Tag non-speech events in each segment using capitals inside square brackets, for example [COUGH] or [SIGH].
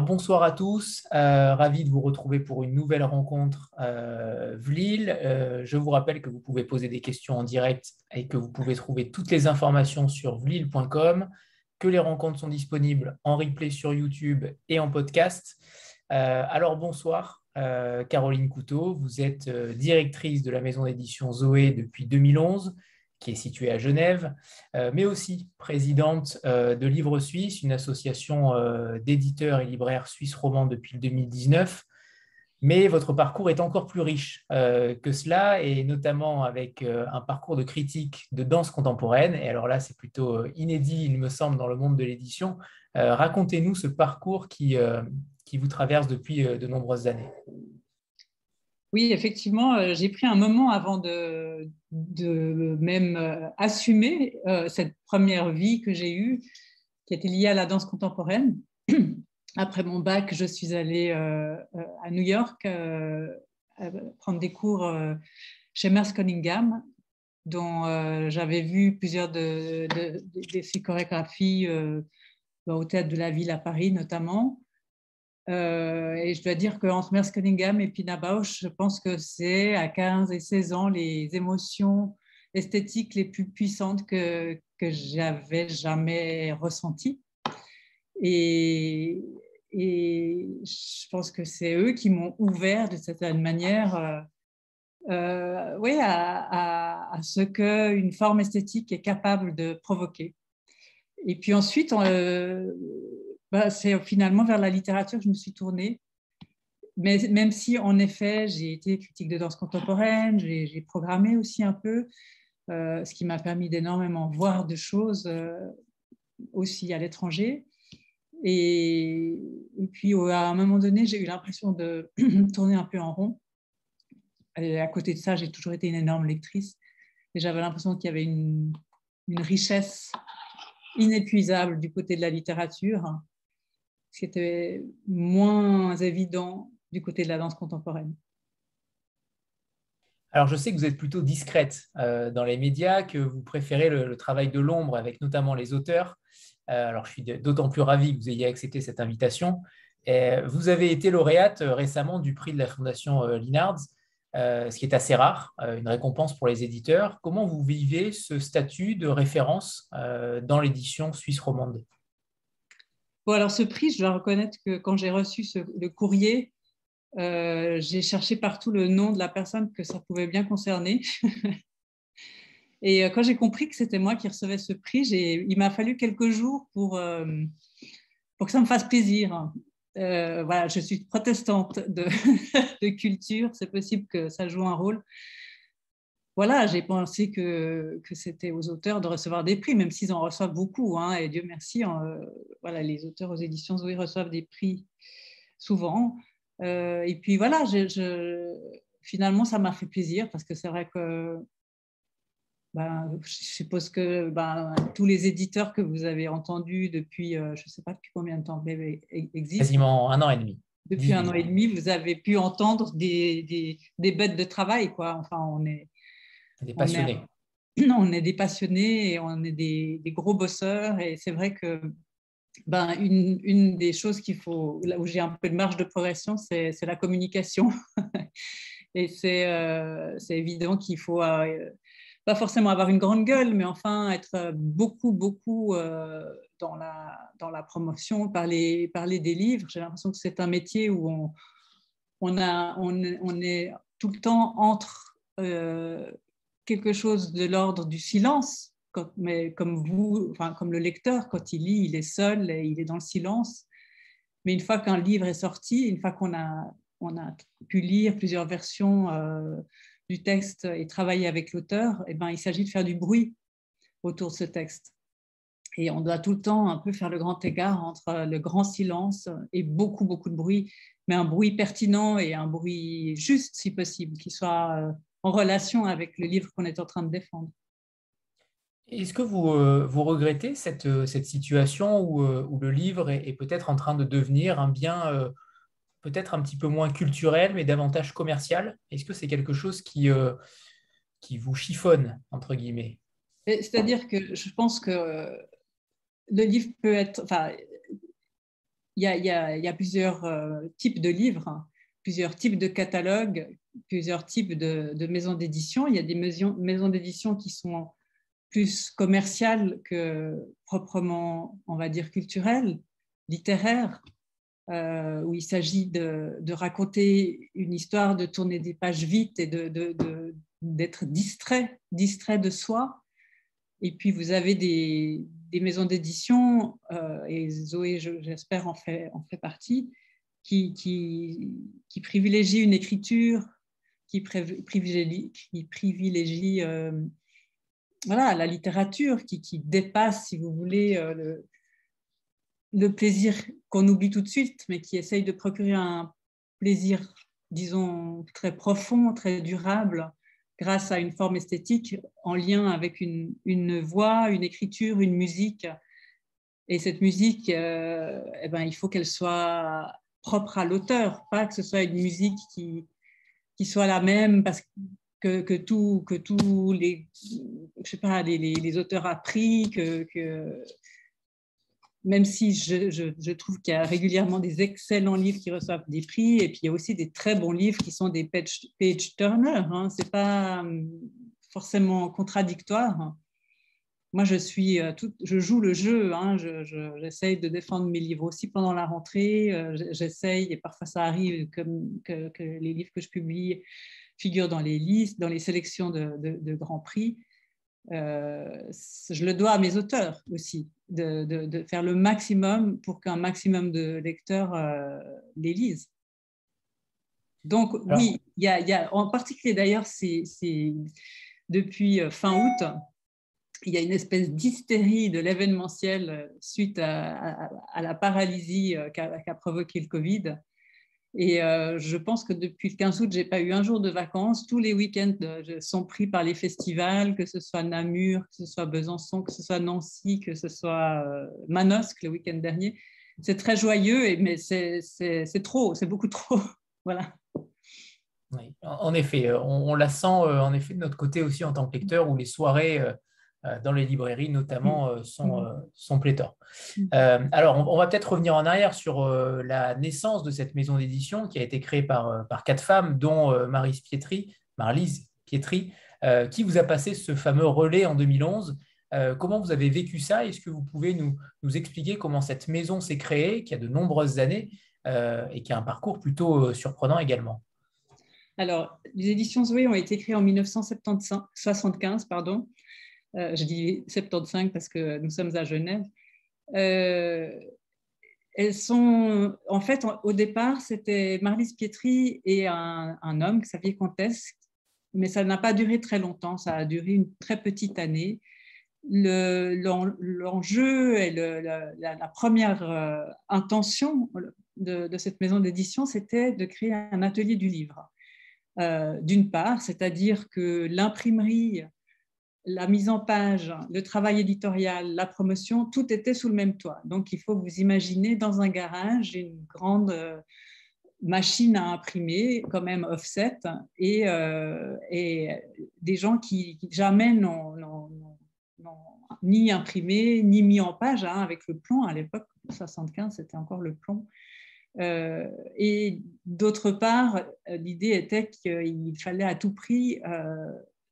Bonsoir à tous. Euh, ravi de vous retrouver pour une nouvelle rencontre euh, VLIL. Euh, je vous rappelle que vous pouvez poser des questions en direct et que vous pouvez trouver toutes les informations sur vlil.com, que les rencontres sont disponibles en replay sur YouTube et en podcast. alors, bonsoir, Caroline Couteau. Vous êtes directrice de la maison d'édition Zoé depuis 2011 qui est située à Genève, euh, mais aussi présidente euh, de Livre Suisse, une association euh, d'éditeurs et libraires suisses romans depuis 2019. Mais votre parcours est encore plus riche que cela, et notamment avec un parcours de critique de danse contemporaine. Et alors là, c'est plutôt inédit, il me semble, dans le monde de l'édition. Racontez-nous ce parcours qui, qui vous traverse depuis de nombreuses années. Oui, effectivement, j'ai pris un moment avant de, même euh, assumer euh, cette première vie que j'ai eue, qui était liée à la danse contemporaine. [CLEARS THROAT] Après mon bac, je suis allée à New York prendre des cours chez Merce Cunningham, dont j'avais vu plusieurs de, de ses chorégraphies au théâtre de la ville à Paris notamment. Euh, et je dois dire qu'entre Merce Cunningham et Pina Bausch, je pense que c'est à 15 et 16 ans les émotions esthétiques les plus puissantes que, que j'avais jamais ressenties. Et, je pense que c'est eux qui m'ont ouvert de certaine manière euh, euh oui, à, à, ce qu'une forme esthétique est capable de provoquer. Et puis ensuite, bah, c'est finalement vers la littérature que je me suis tournée. Mais même si, en effet, j'ai été critique de danse contemporaine, j'ai programmé aussi un peu, euh, ce qui m'a permis d'énormément voir de choses euh, aussi à l'étranger. Et, puis, à un moment donné, j'ai eu l'impression de [CLEARS THROAT] tourner un peu en rond. À côté de ça, j'ai toujours été une énorme lectrice. Et j'avais l'impression qu'il y avait une, une richesse inépuisable du côté de la littérature ce qui était moins évident du côté de la danse contemporaine. Alors, je sais que vous êtes plutôt discrète euh, dans les médias, que vous préférez le, travail de l'ombre avec notamment les auteurs. Euh, alors, je suis d'autant plus ravi que vous ayez accepté cette invitation. vous avez été lauréate euh, récemment du prix de la Fondation Linards, ce qui est assez rare, une récompense pour les éditeurs. Comment vous vivez ce statut de référence dans l'édition suisse romande? Bon, alors ce prix, je dois reconnaître que quand j'ai reçu le courrier, euh, j'ai cherché partout le nom de la personne que ça pouvait bien concerner. [LAUGHS] Et euh, quand j'ai compris que c'était moi qui recevais ce prix, il m'a fallu quelques jours pour, euh, pour que ça me fasse plaisir. voilà, je suis protestante de, [LAUGHS] de culture, c'est possible que ça joue un rôle voilà, j'ai pensé que, que c'était aux auteurs de recevoir des prix, même s'ils en reçoivent beaucoup. Hein, et Dieu merci, hein, voilà, les auteurs aux éditions Zoé reçoivent des prix souvent. Euh, et puis voilà, je, finalement, ça m'a fait plaisir parce que c'est vrai que ben, je suppose que ben, tous les éditeurs que vous avez entendus depuis, euh, je ne sais pas depuis combien de temps existent. Quasiment un an et demi. Depuis un an et demi, vous avez pu entendre des, des, des bêtes de travail. Quoi. Enfin, on est, des passionnés. On, [CLEARS THROAT] on est des passionnés et on est des, gros bosseurs. Et c'est vrai que ben, une, une des choses qu'il faut, là où j'ai un peu de marge de progression, c'est la communication. [LAUGHS] et euh, c'est évident qu'il faut euh, pas forcément avoir une grande gueule, mais enfin être beaucoup, beaucoup euh, dans, la, dans la promotion, parler, parler des livres. J'ai l'impression que c'est un métier où on, on, a, on, on, est tout le temps entre quelque chose de l'ordre du silence, mais comme vous, enfin, comme le lecteur, quand il lit, il est seul et il est dans le silence. Mais une fois qu'un livre est sorti, une fois qu'on a, on a pu lire plusieurs versions euh, du texte et travailler avec l'auteur, eh ben, il s'agit de faire du bruit autour de ce texte. Et on doit tout le temps un peu faire le grand égard entre le grand silence et beaucoup, beaucoup de bruit, mais un bruit pertinent et un bruit juste, si possible, qui soit euh, en relation avec le livre qu'on est en train de défendre. Est-ce que vous, euh, vous regrettez cette, euh, cette situation où, euh, où, le livre est, peut-être en train de devenir un bien peut-être un petit peu moins culturel, mais davantage commercial? Est-ce que c'est quelque chose qui, qui vous chiffonne, entre guillemets? C'est-à-dire que je pense que le livre peut être... Enfin, il y a, y a, plusieurs types de livres, plusieurs types de catalogues, plusieurs types de, maisons d'édition. Il y a des maisons, d'édition qui sont plus commerciales que proprement, on va dire, culturelles, littéraires, euh, où il s'agit de, raconter une histoire, de tourner des pages vite et d'être distrait, distrait de soi. Et puis vous avez des, maisons d'édition, euh, et Zoé, j'espère, en fait, en fait partie, qui, privilégient une écriture, qui privilégie, qui privilégie euh, voilà, la littérature, qui, dépasse, si vous voulez, le, le plaisir qu'on oublie tout de suite, mais qui essaye de procurer un plaisir, disons, très profond, très durable, grâce à une forme esthétique en lien avec une, une voix, une écriture, une musique. Et cette musique, euh, eh ben, il faut qu'elle soit propre à l'auteur, pas que ce soit une musique qui, qui soit la même parce que, que, tout, que tous les, je sais pas, les, les, auteurs appris, que, que même si je, trouve qu'il y a régulièrement des excellents livres qui reçoivent des prix, et puis il y a aussi des très bons livres qui sont des page, page turners. Hein. Ce n'est pas hum, forcément contradictoire. Moi, je, suis, euh, je joue le jeu. Hein. J'essaye de défendre mes livres aussi pendant la rentrée. Euh, j'essaye, et parfois ça arrive que, les livres que je publie figurent dans les listes, dans les sélections de, de, de grands prix. Euh, je le dois à mes auteurs aussi, de, faire le maximum pour qu'un maximum de lecteurs euh, les lisent. Donc oui, il y, a, en particulier d'ailleurs, c'est depuis fin août, il y a une espèce d'hystérie de l'événementiel suite à, la paralysie qu'a provoqué le Covid. Et euh, je pense que depuis le 15 août, j'ai pas eu un jour de vacances. Tous les week-ends euh, sont pris par les festivals, que ce soit Namur, que ce soit Besançon, que ce soit Nancy, que ce soit euh, Manosque le week-end dernier. C'est très joyeux, mais c'est trop, c'est beaucoup trop. [LAUGHS] voilà. Oui, en effet, on, la sent en effet de notre côté aussi en tant que lecteur, où les soirées euh, dans les librairies notamment mm. euh, sont, mm. euh, sont pléthores. Mm. alors, on, va peut-être revenir en arrière sur la naissance de cette maison d'édition qui a été créée par, par quatre femmes, dont Pietri, Marlise Pietri, qui vous a passé ce fameux relais en 2011. comment vous avez vécu ça? Est-ce que vous pouvez nous, nous expliquer comment cette maison s'est créée, qui a de nombreuses années et qui a un parcours plutôt surprenant également? Alors, les éditions Zoé ont été créées en 1975, pardon, euh, je dis 75 parce que nous sommes à Genève, euh, elles sont, en fait, au départ, c'était Marlise Pietri et un, homme, Xavier Comtesse, mais ça n'a pas duré très longtemps, ça a duré une très petite année. L'enjeu et la, première euh, intention de, cette maison d'édition, c'était de créer un atelier du livre. D'une part, c'est-à-dire que l'imprimerie la mise en page, le travail éditorial, la promotion, tout était sous le même toit. Donc, il faut vous imaginer dans un garage une grande euh, machine à imprimer, quand même offset, et, euh, des gens qui, jamais n'ont ni imprimé, ni mis en page, hein, avec le plomb. À l'époque, 75, c'était encore le plomb. Euh, et d'autre part, l'idée était qu'il fallait à tout prix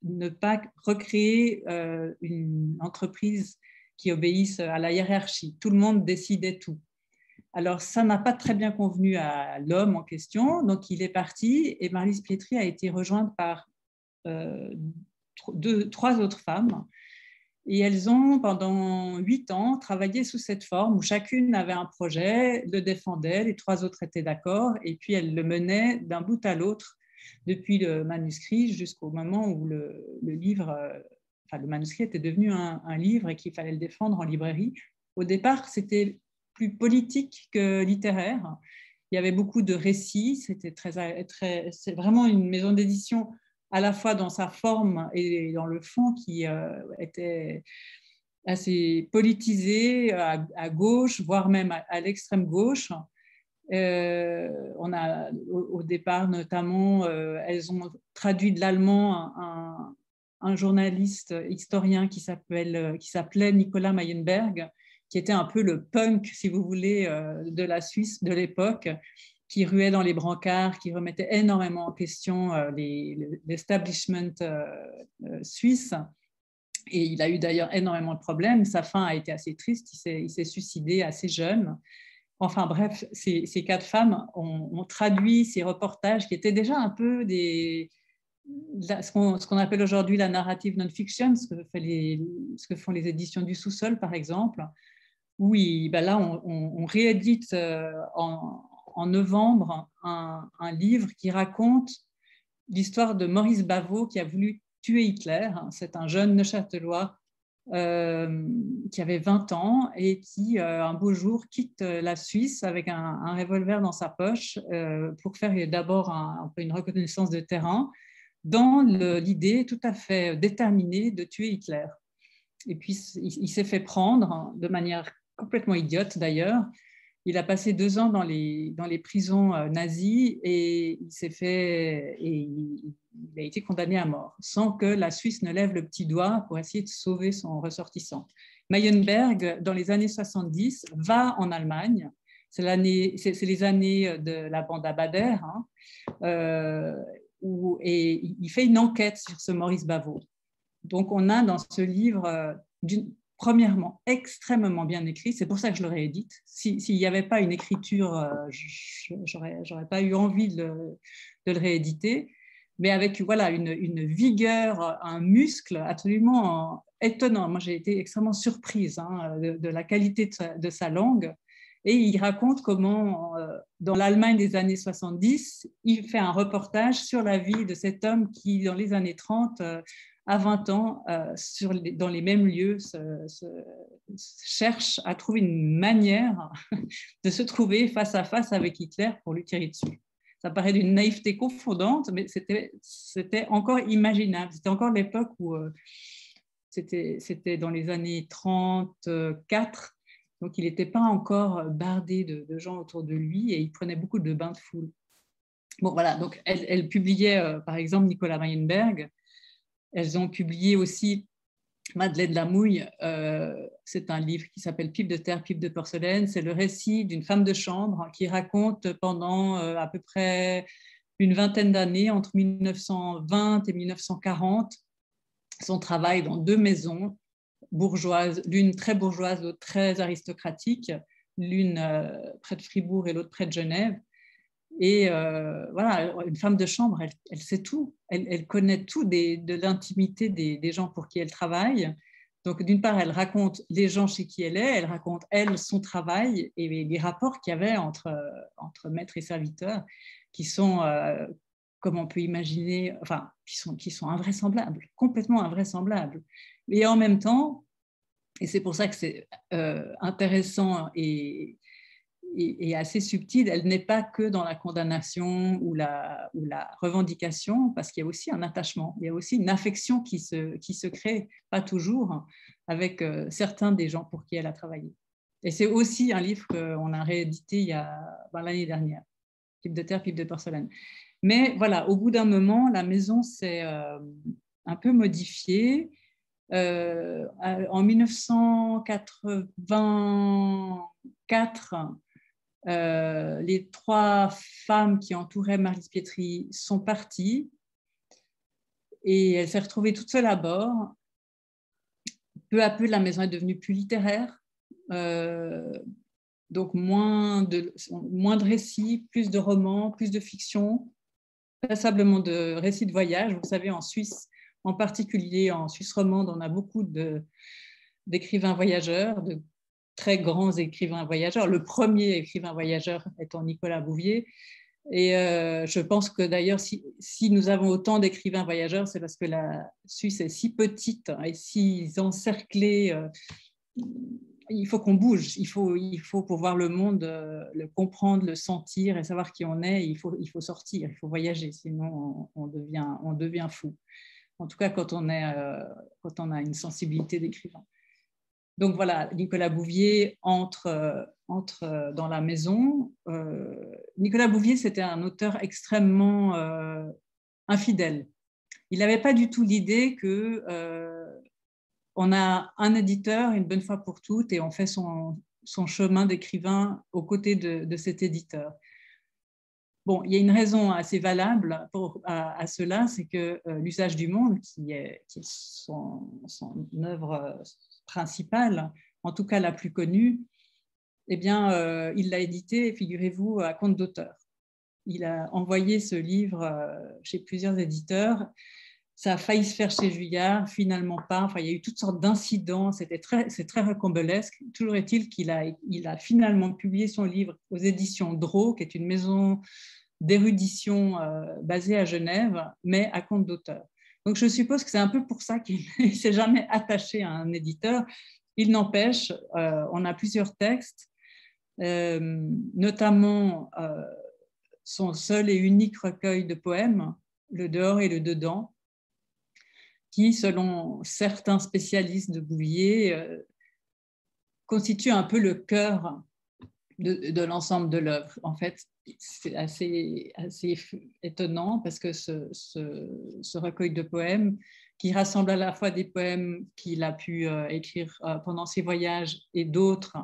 ne pas recréer euh, une entreprise qui obéisse à la hiérarchie. Tout le monde décidait tout. Alors, ça n'a pas très bien convenu à l'homme en question, donc il est parti et Marlise Pietri a été rejointe par euh, trois autres femmes. Et elles ont, pendant huit ans, travaillé sous cette forme où chacune avait un projet, le défendait, les trois autres étaient d'accord, et puis elles le menaient d'un bout à l'autre depuis le manuscrit jusqu'au moment où le, livre, euh, enfin, le manuscrit était devenu un, livre et qu'il fallait le défendre en librairie. Au départ, c'était plus politique que littéraire. Il y avait beaucoup de récits. C'était très, c'est vraiment une maison d'édition à la fois dans sa forme et dans le fond qui euh, était assez politisée à, gauche, voire même à l'extrême gauche. Euh, on a au, départ notamment, euh, elles ont traduit de l'allemand un, journaliste historien qui qui s'appelait Nicolas Mayenberg, qui était un peu le punk, si vous voulez, de la Suisse de l'époque, qui ruait dans les brancards, qui remettait énormément en question l'establishment suisse. Et il a eu d'ailleurs énormément de problèmes. Sa fin a été assez triste. Il s'est suicidé assez jeune. Enfin bref, ces, quatre femmes ont, traduit ces reportages qui étaient déjà un peu des, ce qu'on appelle aujourd'hui la narrative non-fiction, ce, que font les éditions du sous-sol par exemple. Oui, ben là on, réédite euh, en, novembre un, livre qui raconte l'histoire de Maurice Bavot qui a voulu tuer Hitler. C'est un jeune Neuchâtelois euh, qui avait 20 ans et qui, euh, un beau jour, quitte la Suisse avec un, revolver dans sa poche euh, pour faire d'abord un, une reconnaissance de terrain dans l'idée tout à fait déterminée de tuer Hitler. Et puis, il s'est fait prendre de manière complètement idiote d'ailleurs, il a passé deux ans dans les, dans les prisons euh, nazies et il s'est fait et il, a été condamné à mort sans que la Suisse ne lève le petit doigt pour essayer de sauver son ressortissant. Mayenberg, dans les années 70, va en Allemagne. C'est, les années de la bande à Bader, hein, euh, et il fait une enquête sur ce Maurice Bavot. Donc on a dans ce livre euh, premièrement, extrêmement bien écrit. C'est pour ça que je le réédite. S'il n'y avait pas une écriture, euh, j'aurais pas eu envie de le, rééditer. Mais avec voilà, une, vigueur, un muscle absolument étonnant. Moi, j'ai été extrêmement surprise hein, de, la qualité de sa, langue. Et il raconte comment, euh, dans l'Allemagne des années 70, il fait un reportage sur la vie de cet homme qui, dans les années 30, à 20 ans, euh, dans les mêmes lieux, cherche à trouver une manière [LAUGHS] de se trouver face à face avec Hitler pour lui tirer dessus. Ça paraît d'une naïveté confondante, mais c'était encore imaginable. C'était encore l'époque où euh, c'était dans les années 34, donc il n'était pas encore bardé de, gens autour de lui et il prenait beaucoup de bains de foule. Bon, voilà, donc elle, publiait, euh, par exemple, Nicolas Weinberg, elles ont publié aussi Madeleine Lamouille, euh, c'est un livre qui s'appelle Pipe de terre, pipe de porcelaine. C'est le récit d'une femme de chambre qui raconte pendant euh, à peu près une vingtaine d'années, entre 1920 et 1940, son travail dans deux maisons bourgeoises, l'une très bourgeoise, l'autre très aristocratique, l'une euh, près de Fribourg et l'autre près de Genève. Et euh, voilà, une femme de chambre, elle, sait tout. Elle, connaît tout de l'intimité des, gens pour qui elle travaille. Donc, d'une part, elle raconte les gens chez qui elle est, elle raconte, elle, son travail et les rapports qu'il y avait entre, maître et serviteur, qui sont, euh, comme on peut imaginer, enfin, qui sont, qui sont invraisemblables, complètement invraisemblables. Et en même temps, et c'est pour ça que c'est euh, intéressant et, est, assez subtile. Elle n'est pas que dans la condamnation ou la, revendication, parce qu'il y a aussi un attachement, il y a aussi une affection qui se, qui se crée, pas toujours, avec euh, certains des gens pour qui elle a travaillé. Et c'est aussi un livre qu'on a réédité ben, l'année dernière, Pipe de terre, pipe de porcelaine. Mais voilà, au bout d'un moment, la maison s'est euh, un peu modifiée. Euh, en 1984, euh, les trois femmes qui entouraient Marie Pietri sont parties et elle s'est retrouvée toute seule à bord. Peu à peu, la maison est devenue plus littéraire, euh, donc moins de, moins de récits, plus de romans, plus de fiction, passablement de récits de voyage. Vous savez, en Suisse, en particulier en Suisse romande, on a beaucoup d'écrivains voyageurs, de très grands écrivains voyageurs. Le premier écrivain voyageur étant Nicolas Bouvier. Et euh, je pense que d'ailleurs, si, nous avons autant d'écrivains voyageurs, c'est parce que la Suisse est si petite et si encerclée. Euh, il faut qu'on bouge, il faut, il faut pour voir le monde, euh, le comprendre, le sentir et savoir qui on est, il faut, il faut sortir, il faut voyager, sinon on, devient, on devient fou. En tout cas, quand on, est, quand on a une sensibilité d'écrivain. Donc voilà, Nicolas Bouvier entre, euh, euh, dans la maison. Euh, Nicolas Bouvier, c'était un auteur extrêmement infidèle. Il n'avait pas du tout l'idée que on a un éditeur une bonne fois pour toutes et on fait son, chemin d'écrivain aux côtés de, cet éditeur. Bon, il y a une raison assez valable à, cela, c'est que l'usage du monde, qui est, son, œuvre principale, en tout cas la plus connue, eh bien, euh, il l'a édité, figurez-vous, à compte d'auteur. Il a envoyé ce livre euh, chez plusieurs éditeurs ça a failli se faire chez Juillard, finalement pas. Enfin, il y a eu toutes sortes d'incidents. C'était très, c'est très rocambolesque. Toujours est-il qu'il a, il a finalement publié son livre aux éditions Draw, qui est une maison d'érudition euh, basée à Genève, mais à compte d'auteur. Donc, je suppose que c'est un peu pour ça qu'il [LAUGHS] ne s'est jamais attaché à un éditeur. Il n'empêche, euh, on a plusieurs textes, euh, notamment son seul et unique recueil de poèmes, Le dehors et le dedans, qui, selon certains spécialistes de Bouvier, euh, constitue un peu le cœur de, l'ensemble de l'œuvre. En fait, c'est assez, assez étonnant parce que ce, ce, recueil de poèmes, qui rassemble à la fois des poèmes qu'il a pu euh, écrire euh, pendant ses voyages et d'autres,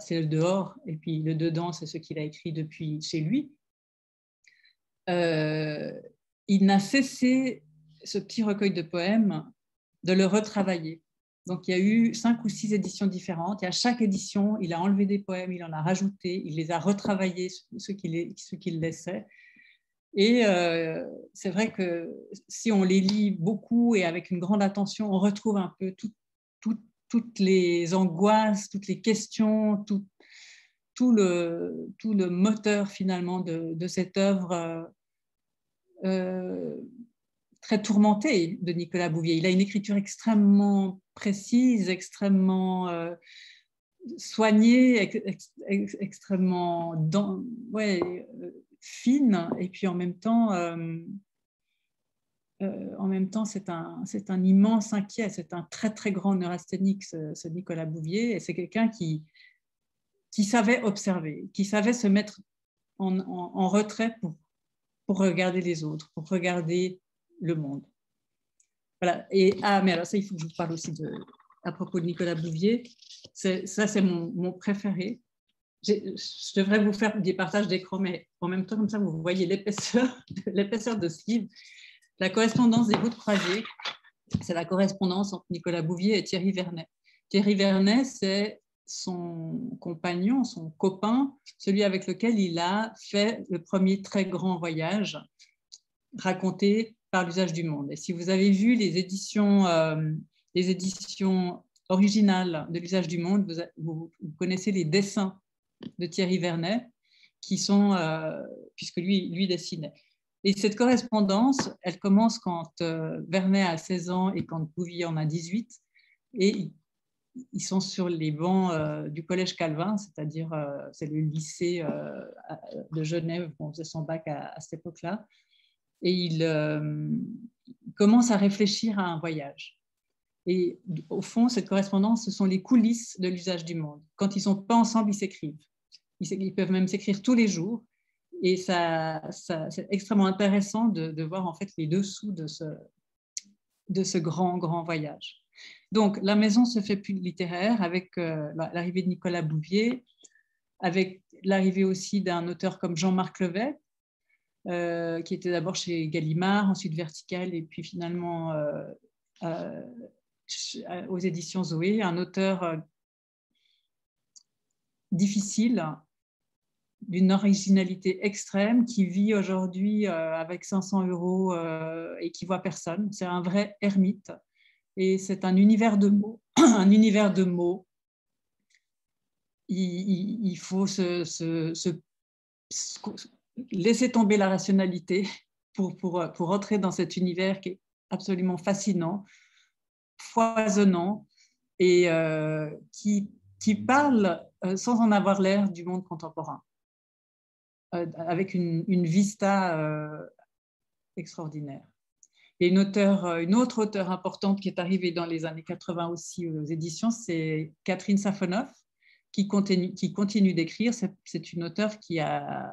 c'est le dehors, et puis le dedans, c'est ce qu'il a écrit depuis chez lui. il n'a cessé ce petit recueil de poèmes, de le retravailler. Donc, il y a eu cinq ou six éditions différentes. Et à chaque édition, il a enlevé des poèmes, il en a rajouté, il les a retravaillés, ceux qu'il laissait. Et euh, c'est vrai que si on les lit beaucoup et avec une grande attention, on retrouve un peu toutes les angoisses, toutes les questions, tout, tout, le, moteur finalement de, cette œuvre. Euh très tourmenté de Nicolas Bouvier. Il a une écriture extrêmement précise, extrêmement euh, soignée, extrêmement euh, fine, et puis en même temps, euh, temps, c'est un, immense inquiet, c'est un très très grand neurasthénique, ce, Nicolas Bouvier, et c'est quelqu'un qui, savait observer, qui savait se mettre en, retrait pour regarder les autres, pour regarder le monde. Voilà. Et, ah, mais alors ça, il faut que je vous parle aussi de, à propos de Nicolas Bouvier. Ça, c'est mon, préféré. Je devrais vous faire des partages d'écran, mais en même temps, comme ça, vous voyez l'épaisseur, [LAUGHS] l'épaisseur de ce livre. La correspondance des bouts de croisée, c'est la correspondance entre Nicolas Bouvier et Thierry Vernet. Thierry Vernet, c'est son compagnon, son copain, celui avec lequel il a fait le premier très grand voyage, raconté par l'usage du monde. Et si vous avez vu les éditions, euh, les éditions originales de l'usage du monde, vous, connaissez les dessins de Thierry Vernet, qui sont, euh, puisque lui, dessinait. Et cette correspondance, elle commence quand euh, Vernet a 16 ans et quand Bouvier en a 18. Et ils sont sur les bancs du collège Calvin, c'est-à-dire c'est le lycée de Genève, on faisait son bac à cette époque-là et il euh, commence à réfléchir à un voyage. Et au fond, cette correspondance, ce sont les coulisses de l'usage du monde. Quand ils ne sont pas ensemble, ils s'écrivent. Ils, peuvent même s'écrire tous les jours. Et ça, c'est extrêmement intéressant de, voir en fait les dessous de ce, grand, grand voyage. Donc, la maison se fait plus littéraire avec euh, l'arrivée de Nicolas Bouvier, avec l'arrivée aussi d'un auteur comme Jean-Marc Levet, euh, qui était d'abord chez Gallimard, ensuite Vertical, et puis finalement euh, euh, aux éditions Zoé, un auteur difficile, d'une originalité extrême, qui vit aujourd'hui avec 500 euros et qui voit personne. C'est un vrai ermite. Et c'est un univers de mots, [COUGHS] un univers de mots. Il, faut se, laisser tomber la rationalité pour, pour, pour entrer dans cet univers qui est absolument fascinant, foisonnant et euh, qui, qui, parle euh, sans en avoir l'air du monde contemporain, euh, avec une, une vista extraordinaire. Et une, auteur, une autre auteure importante qui est arrivée dans les années 80 aussi aux éditions, c'est Catherine Safonov, qui continue, qui continue d'écrire. C'est une auteure qui a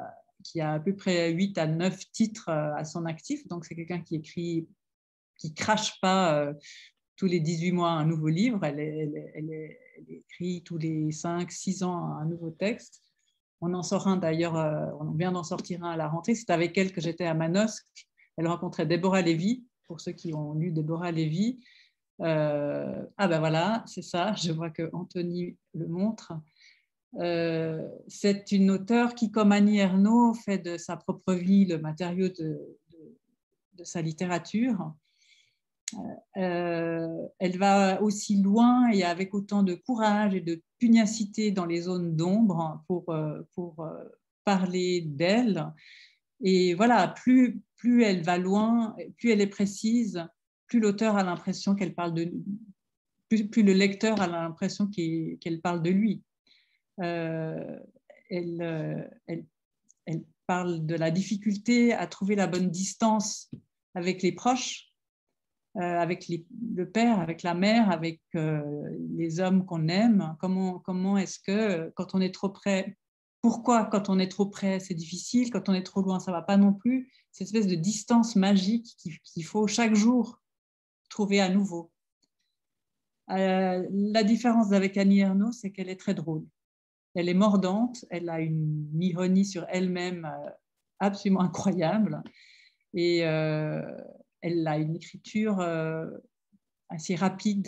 qui a à peu près 8 à 9 titres euh, à son actif. Donc, c'est quelqu'un qui écrit, qui crache pas euh, tous les 18 mois un nouveau livre. Elle, écrit tous les 5, 6 ans un nouveau texte. On en sort un d'ailleurs, euh, on vient d'en sortir un à la rentrée. C'est avec elle que j'étais à Manosque. Elle rencontrait Déborah Lévy, pour ceux qui ont lu Déborah Lévy. Ah ben voilà, c'est ça, je vois que Anthony le montre. Euh, c'est une auteure qui, comme Annie Ernaux, fait de sa propre vie le matériau de, sa littérature. Euh, elle va aussi loin et avec autant de courage et de pugnacité dans les zones d'ombre pour, pour parler d'elle. Et voilà, plus, plus elle va loin, plus elle est précise, plus l'auteur a l'impression qu'elle parle de plus le lecteur a l'impression qu'elle parle de lui. Euh, elle, euh, elle, parle de la difficulté à trouver la bonne distance avec les proches, euh, avec le père, avec la mère, avec les hommes qu'on aime. Comment, comment est-ce que quand on est trop près, pourquoi quand on est trop près c'est difficile, quand on est trop loin ça va pas non plus. Cette espèce de distance magique qu'il faut chaque jour trouver à nouveau. La différence avec Annie Ernaux, c'est qu'elle est très drôle. Elle est mordante, elle a une ironie sur elle-même euh, absolument incroyable et euh, elle a une écriture assez rapide,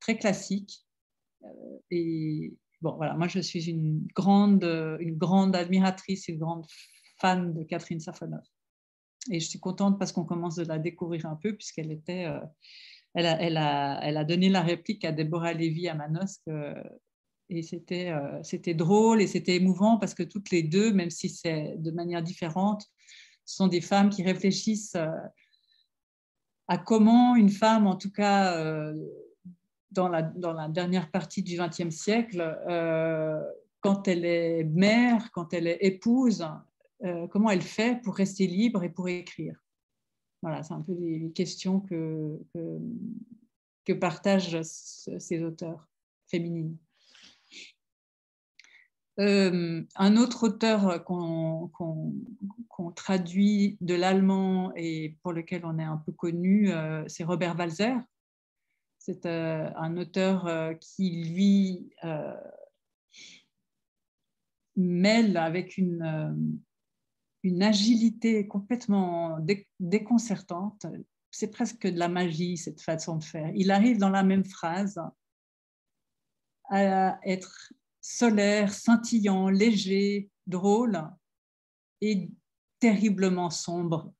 très classique. et bon, voilà, moi je suis une grande, une grande admiratrice, une grande fan de Catherine Safonov. Et je suis contente parce qu'on commence de la découvrir un peu, puisqu'elle était. Euh, elle, a, elle, a, elle, a, donné la réplique à Deborah Lévy à Manosque. Euh, et c'était euh, c'était drôle et c'était émouvant parce que toutes les deux, même si c'est de manière différente, sont des femmes qui réfléchissent à comment une femme, en tout cas dans la, dans la dernière partie du XXe siècle, quand elle est mère, quand elle est épouse, euh, comment elle fait pour rester libre et pour écrire. Voilà, c'est un peu les questions que, que, partagent ces auteurs féminines. Euh, un autre auteur qu'on traduit de l'allemand et pour lequel on est un peu connu, euh, c'est Robert Walzer. C'est un auteur qui, lui, mêle avec une agilité complètement déconcertante. C'est presque de la magie, cette façon de faire. Il arrive dans la même phrase à être solaire, scintillant, léger, drôle et terriblement sombre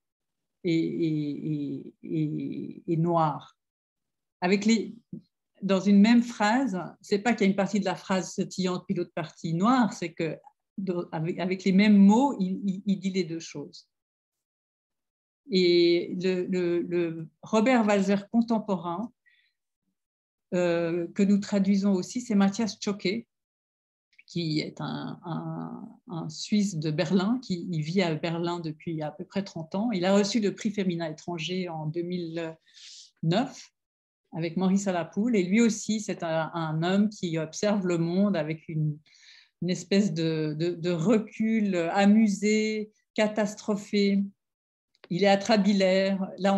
et, noir. Avec les, dans une même phrase, c'est pas qu'il y a une partie de la phrase scintillante puis l'autre partie noire, c'est que avec, les mêmes mots, il, dit les deux choses. Et le, Robert Walzer contemporain, euh, que nous traduisons aussi, c'est Mathias Choquet, qui est un, Suisse de Berlin, qui vit à Berlin depuis à peu près 30 ans. Il a reçu le prix féminin étranger en 2009 avec Maurice Alapoule. Et lui aussi, c'est un, homme qui observe le monde avec une, espèce de, recul amusé, catastrophé. Il est atrabilaire. Là,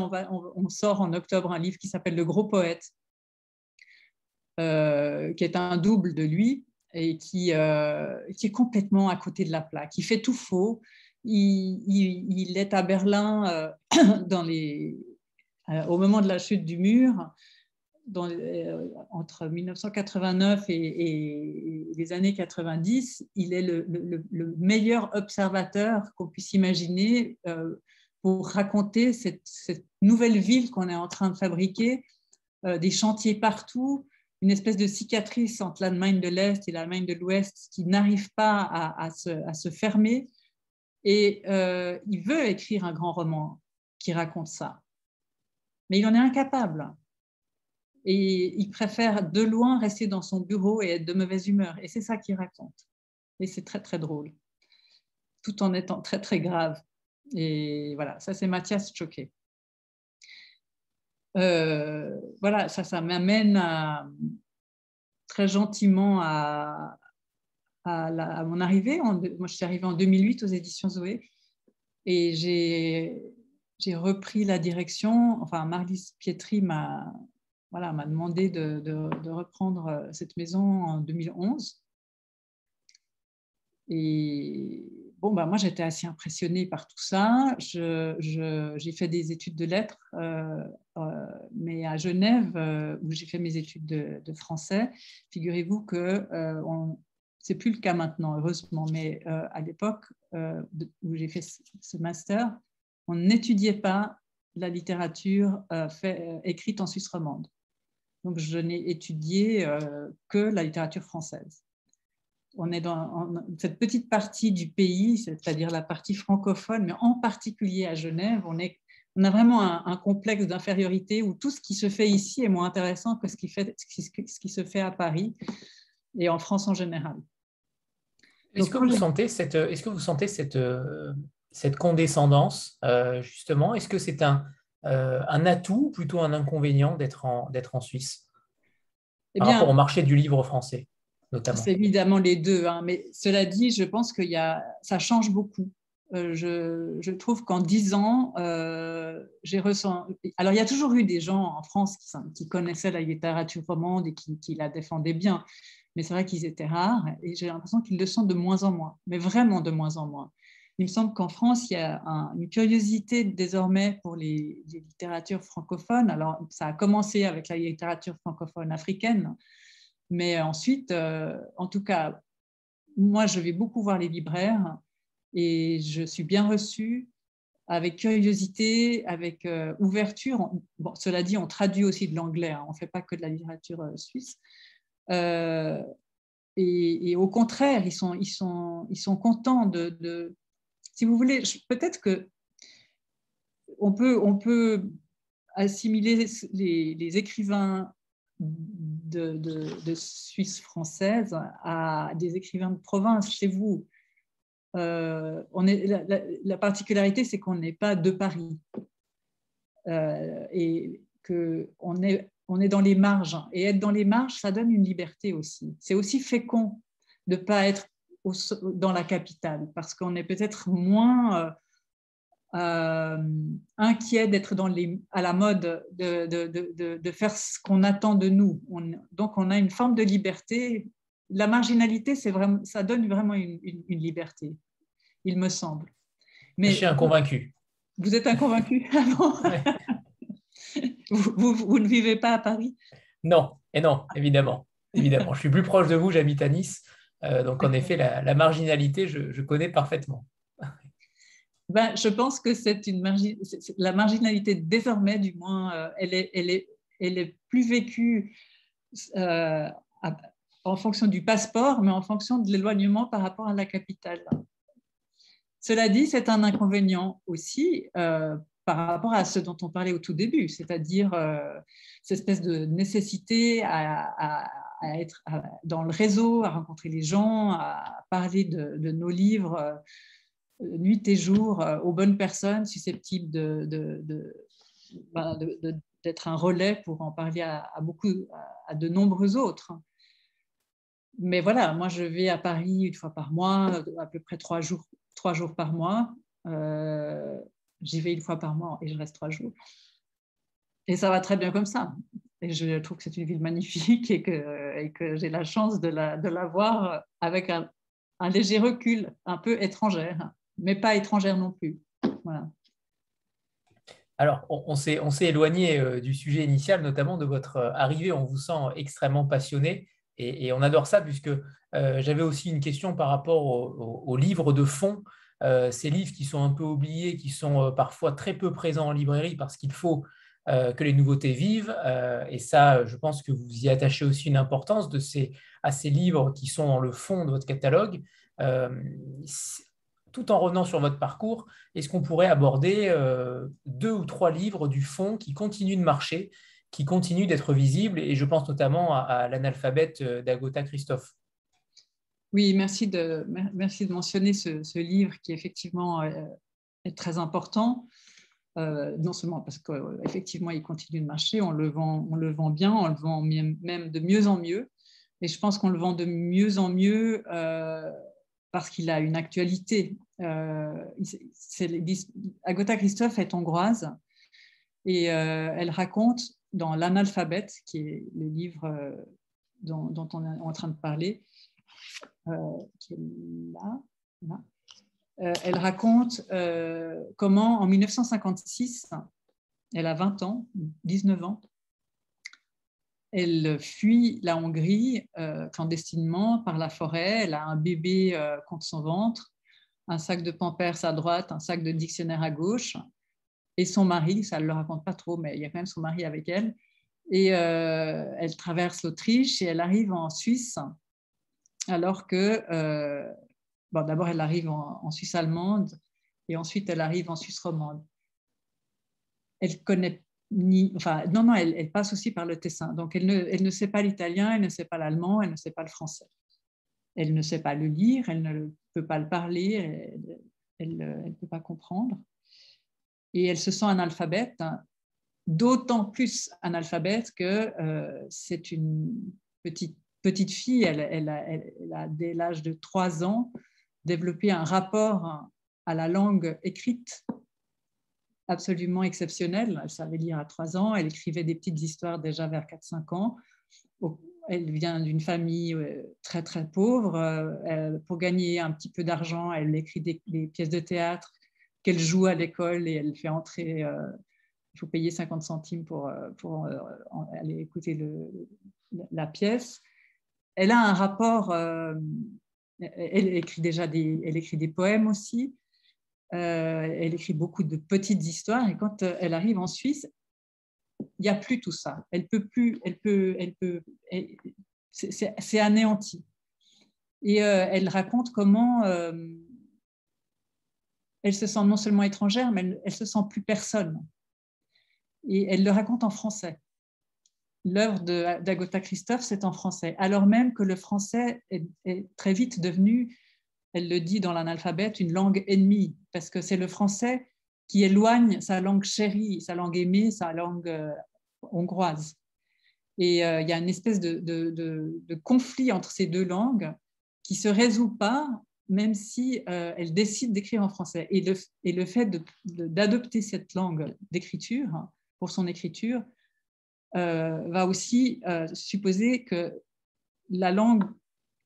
on, sort en octobre un livre qui s'appelle Le Gros Poète, euh, qui est un double de lui et qui, euh, qui est complètement à côté de la plaque. Il fait tout faux. Il, est à Berlin euh, [COUGHS] les, au moment de la chute du mur euh, entre 1989 et, les années 90, il est le, meilleur observateur qu'on puisse imaginer euh, pour raconter cette, nouvelle ville qu'on est en train de fabriquer, euh, des chantiers partout, une espèce de cicatrice entre l'Allemagne de l'Est et l'Allemagne de l'Ouest qui n'arrive pas à, se, fermer. Et il veut écrire un grand roman qui raconte ça. Mais il en est incapable et il préfère de loin rester dans son bureau et être de mauvaise humeur. Et c'est ça qu'il raconte. Et c'est très, très drôle, tout en étant très, très grave. Et voilà, ça c'est Mathias Choquet. Euh, voilà, ça, m'amène très gentiment à, mon arrivée. moi, je suis arrivée en 2008 aux éditions Zoé et j'ai repris la direction. Enfin, Marlise Pietri m'a voilà, m'a demandé de, reprendre cette maison en 2011. Et bon, bah, moi, j'étais assez impressionnée par tout ça. J'ai fait des études de lettres, euh, euh, mais à Genève, euh, où j'ai fait mes études de, français, figurez-vous que c'est plus le cas maintenant, heureusement, mais à l'époque où j'ai fait ce master, on n'étudiait pas la littérature écrite en Suisse romande. Donc, je n'ai étudié que la littérature française on est dans cette petite partie du pays, c'est-à-dire la partie francophone, mais en particulier à Genève, on, est, on a vraiment un, complexe d'infériorité où tout ce qui se fait ici est moins intéressant que ce qui, fait, ce qui, se fait à Paris et en France en général. Est-ce que, vous sentez cette, est-ce que vous sentez cette, cette condescendance, euh, justement? Est-ce que c'est un, euh, un atout ou plutôt un inconvénient d'être en, d'être en Suisse eh par rapport au marché du livre français? C'est évidemment les deux, hein, mais cela dit, je pense que ça change beaucoup. Euh, je, trouve qu'en dix ans, euh, j'ai ressenti. Alors, il y a toujours eu des gens en France qui, connaissaient la littérature romande et qui, la défendaient bien, mais c'est vrai qu'ils étaient rares et j'ai l'impression qu'ils le sont de moins en moins, mais vraiment de moins en moins. Il me semble qu'en France, il y a une curiosité désormais pour les, littératures francophones. Alors, ça a commencé avec la littérature francophone africaine, mais ensuite, euh, en tout cas, moi, je vais beaucoup voir les libraires et je suis bien reçue avec curiosité, avec euh, ouverture. Bon, cela dit, on traduit aussi de l'anglais, hein. on ne fait pas que de la littérature euh, suisse. et, au contraire, ils sont, ils sont, ils sont contents de, Si vous voulez, peut-être que on peut, on peut assimiler les, les écrivains de, Suisse française à des écrivains de province chez vous. Euh, on est, la, particularité, c'est qu'on n'est pas de Paris euh, et qu'on est, on est dans les marges. Et être dans les marges, ça donne une liberté aussi. C'est aussi fécond de ne pas être dans la capitale parce qu'on est peut-être moins euh, euh, inquiet d'être à la mode, de, de, de, faire ce qu'on attend de nous. donc, on a une forme de liberté. La marginalité, c'est vraiment, ça donne vraiment une, une, liberté, il me semble. Mais, Je suis inconvaincu. Vous êtes inconvaincu [LAUGHS] [LAUGHS] vous, vous, ne vivez pas à Paris? Non, et non, évidemment. évidemment. Je suis plus proche de vous, j'habite à Nice. Euh, donc, en effet, la, la marginalité, je, je connais parfaitement ben, je pense que c'est une la marginalité désormais, du moins, euh, elle, est, elle, est, elle est plus vécue euh, en fonction du passeport, mais en fonction de l'éloignement par rapport à la capitale. Cela dit, c'est un inconvénient aussi euh, par rapport à ce dont on parlait au tout début, c'est-à-dire cette espèce de nécessité à, être dans le réseau, à rencontrer les gens, à parler de, de nos livres nuit et jour euh, aux bonnes personnes susceptibles ben, de, d'être un relais pour en parler à, beaucoup, à, de nombreux autres. Mais voilà, moi je vais à Paris une fois par mois, à peu près trois jours, trois jours par mois. Euh, j'y vais une fois par mois et je reste trois jours. Et ça va très bien comme ça. Et je trouve que c'est une ville magnifique et que, et que j'ai la chance de la, de la voir avec un, un léger recul, un peu étrangère mais pas étrangère non plus. Alors, on, s'est éloigné euh, du sujet initial, notamment de votre euh, arrivée. On vous sent extrêmement passionné et, on adore ça, puisque euh, j'avais aussi une question par rapport aux livres de fond, ces livres qui sont un peu oubliés, qui sont parfois très peu présents en librairie parce qu'il faut que les nouveautés vivent. et ça, je pense que vous y attachez aussi une importance de ces, à ces livres qui sont dans le fond de votre catalogue tout en revenant sur votre parcours, est-ce qu'on pourrait aborder euh, deux ou trois livres du fond qui continuent de marcher, qui continuent d'être visibles Et je pense notamment à, l'analphabète euh, d'Agota Christophe? Oui, merci de, merci de mentionner ce, livre qui effectivement euh, est très important. non seulement parce qu'effectivement il continue de marcher, on le, vend, on le vend bien, on le vend même de mieux en mieux. Et je pense qu'on le vend de mieux en mieux parce qu'il a une actualité. Euh, Agatha Christophe est hongroise et euh, elle raconte dans L'analphabète, qui est le livre dont, on est en train de parler, qui est là. elle raconte comment en 1956, elle a 20 ans, 19 ans, elle fuit la Hongrie euh, clandestinement par la forêt. Elle a un bébé euh, contre son ventre, un sac de pampers à droite, un sac de dictionnaire à gauche. Et son mari, ça ne le raconte pas trop, mais il y a quand même son mari avec elle. Et euh, elle traverse l'Autriche et elle arrive en Suisse, alors que, bon, d'abord elle arrive en, en Suisse allemande et ensuite elle arrive en Suisse romande. Elle connaît non, non, elle, passe aussi par le Tessin. Donc, elle ne, elle ne sait pas l'italien, elle ne sait pas l'allemand, elle ne sait pas le français. Elle ne sait pas le lire, elle ne peut pas le parler, elle ne peut pas comprendre. Et elle se sent analphabète, hein, d'autant plus analphabète que euh, c'est une petite, petite fille, elle, elle, a, a, dès l'âge de 3 ans, développé un rapport à la langue écrite absolument exceptionnelle. Elle savait lire à 3 ans, elle écrivait des petites histoires déjà vers 4-5 ans. Elle vient d'une famille euh, très très pauvre. Euh, pour gagner un petit peu d'argent, elle écrit des, pièces de théâtre qu'elle joue à l'école et elle fait entrer. Euh, il faut payer 50 centimes pour, pour aller écouter le, la pièce. Elle a un rapport. elle écrit déjà des, elle écrit des poèmes aussi. Euh, elle écrit beaucoup de petites histoires et quand euh, elle arrive en Suisse, il n'y a plus tout ça. Elle peut plus, elle peut, elle peut, c'est anéanti. Et euh, elle raconte comment elle se sent non seulement étrangère, mais elle, elle se sent plus personne. Et elle le raconte en français. L'œuvre d'Agota Christophe, c'est en français, alors même que le français est très vite devenu elle le dit dans l'analphabète, une langue ennemie, parce que c'est le français qui éloigne sa langue chérie, sa langue aimée, sa langue euh, hongroise. Et euh, il y a une espèce de, conflit entre ces deux langues qui se résout pas, même si euh, elle décide d'écrire en français. Et le fait d'adopter cette langue d'écriture pour son écriture va aussi supposer que la langue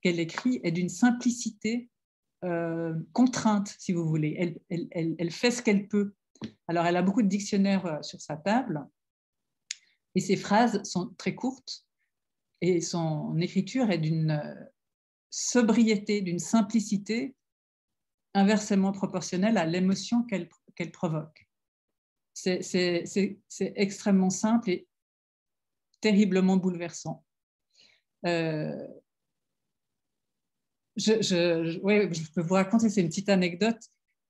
qu'elle écrit est d'une simplicité euh, contrainte, si vous voulez. Elle, fait ce qu'elle peut. Alors, elle a beaucoup de dictionnaires euh, sur sa table et ses phrases sont très courtes et son écriture est d'une euh, sobriété, d'une simplicité inversement proportionnelle à l'émotion qu'elle provoque. C'est extrêmement simple et terriblement bouleversant je, je, peux vous raconter, c'est une petite anecdote.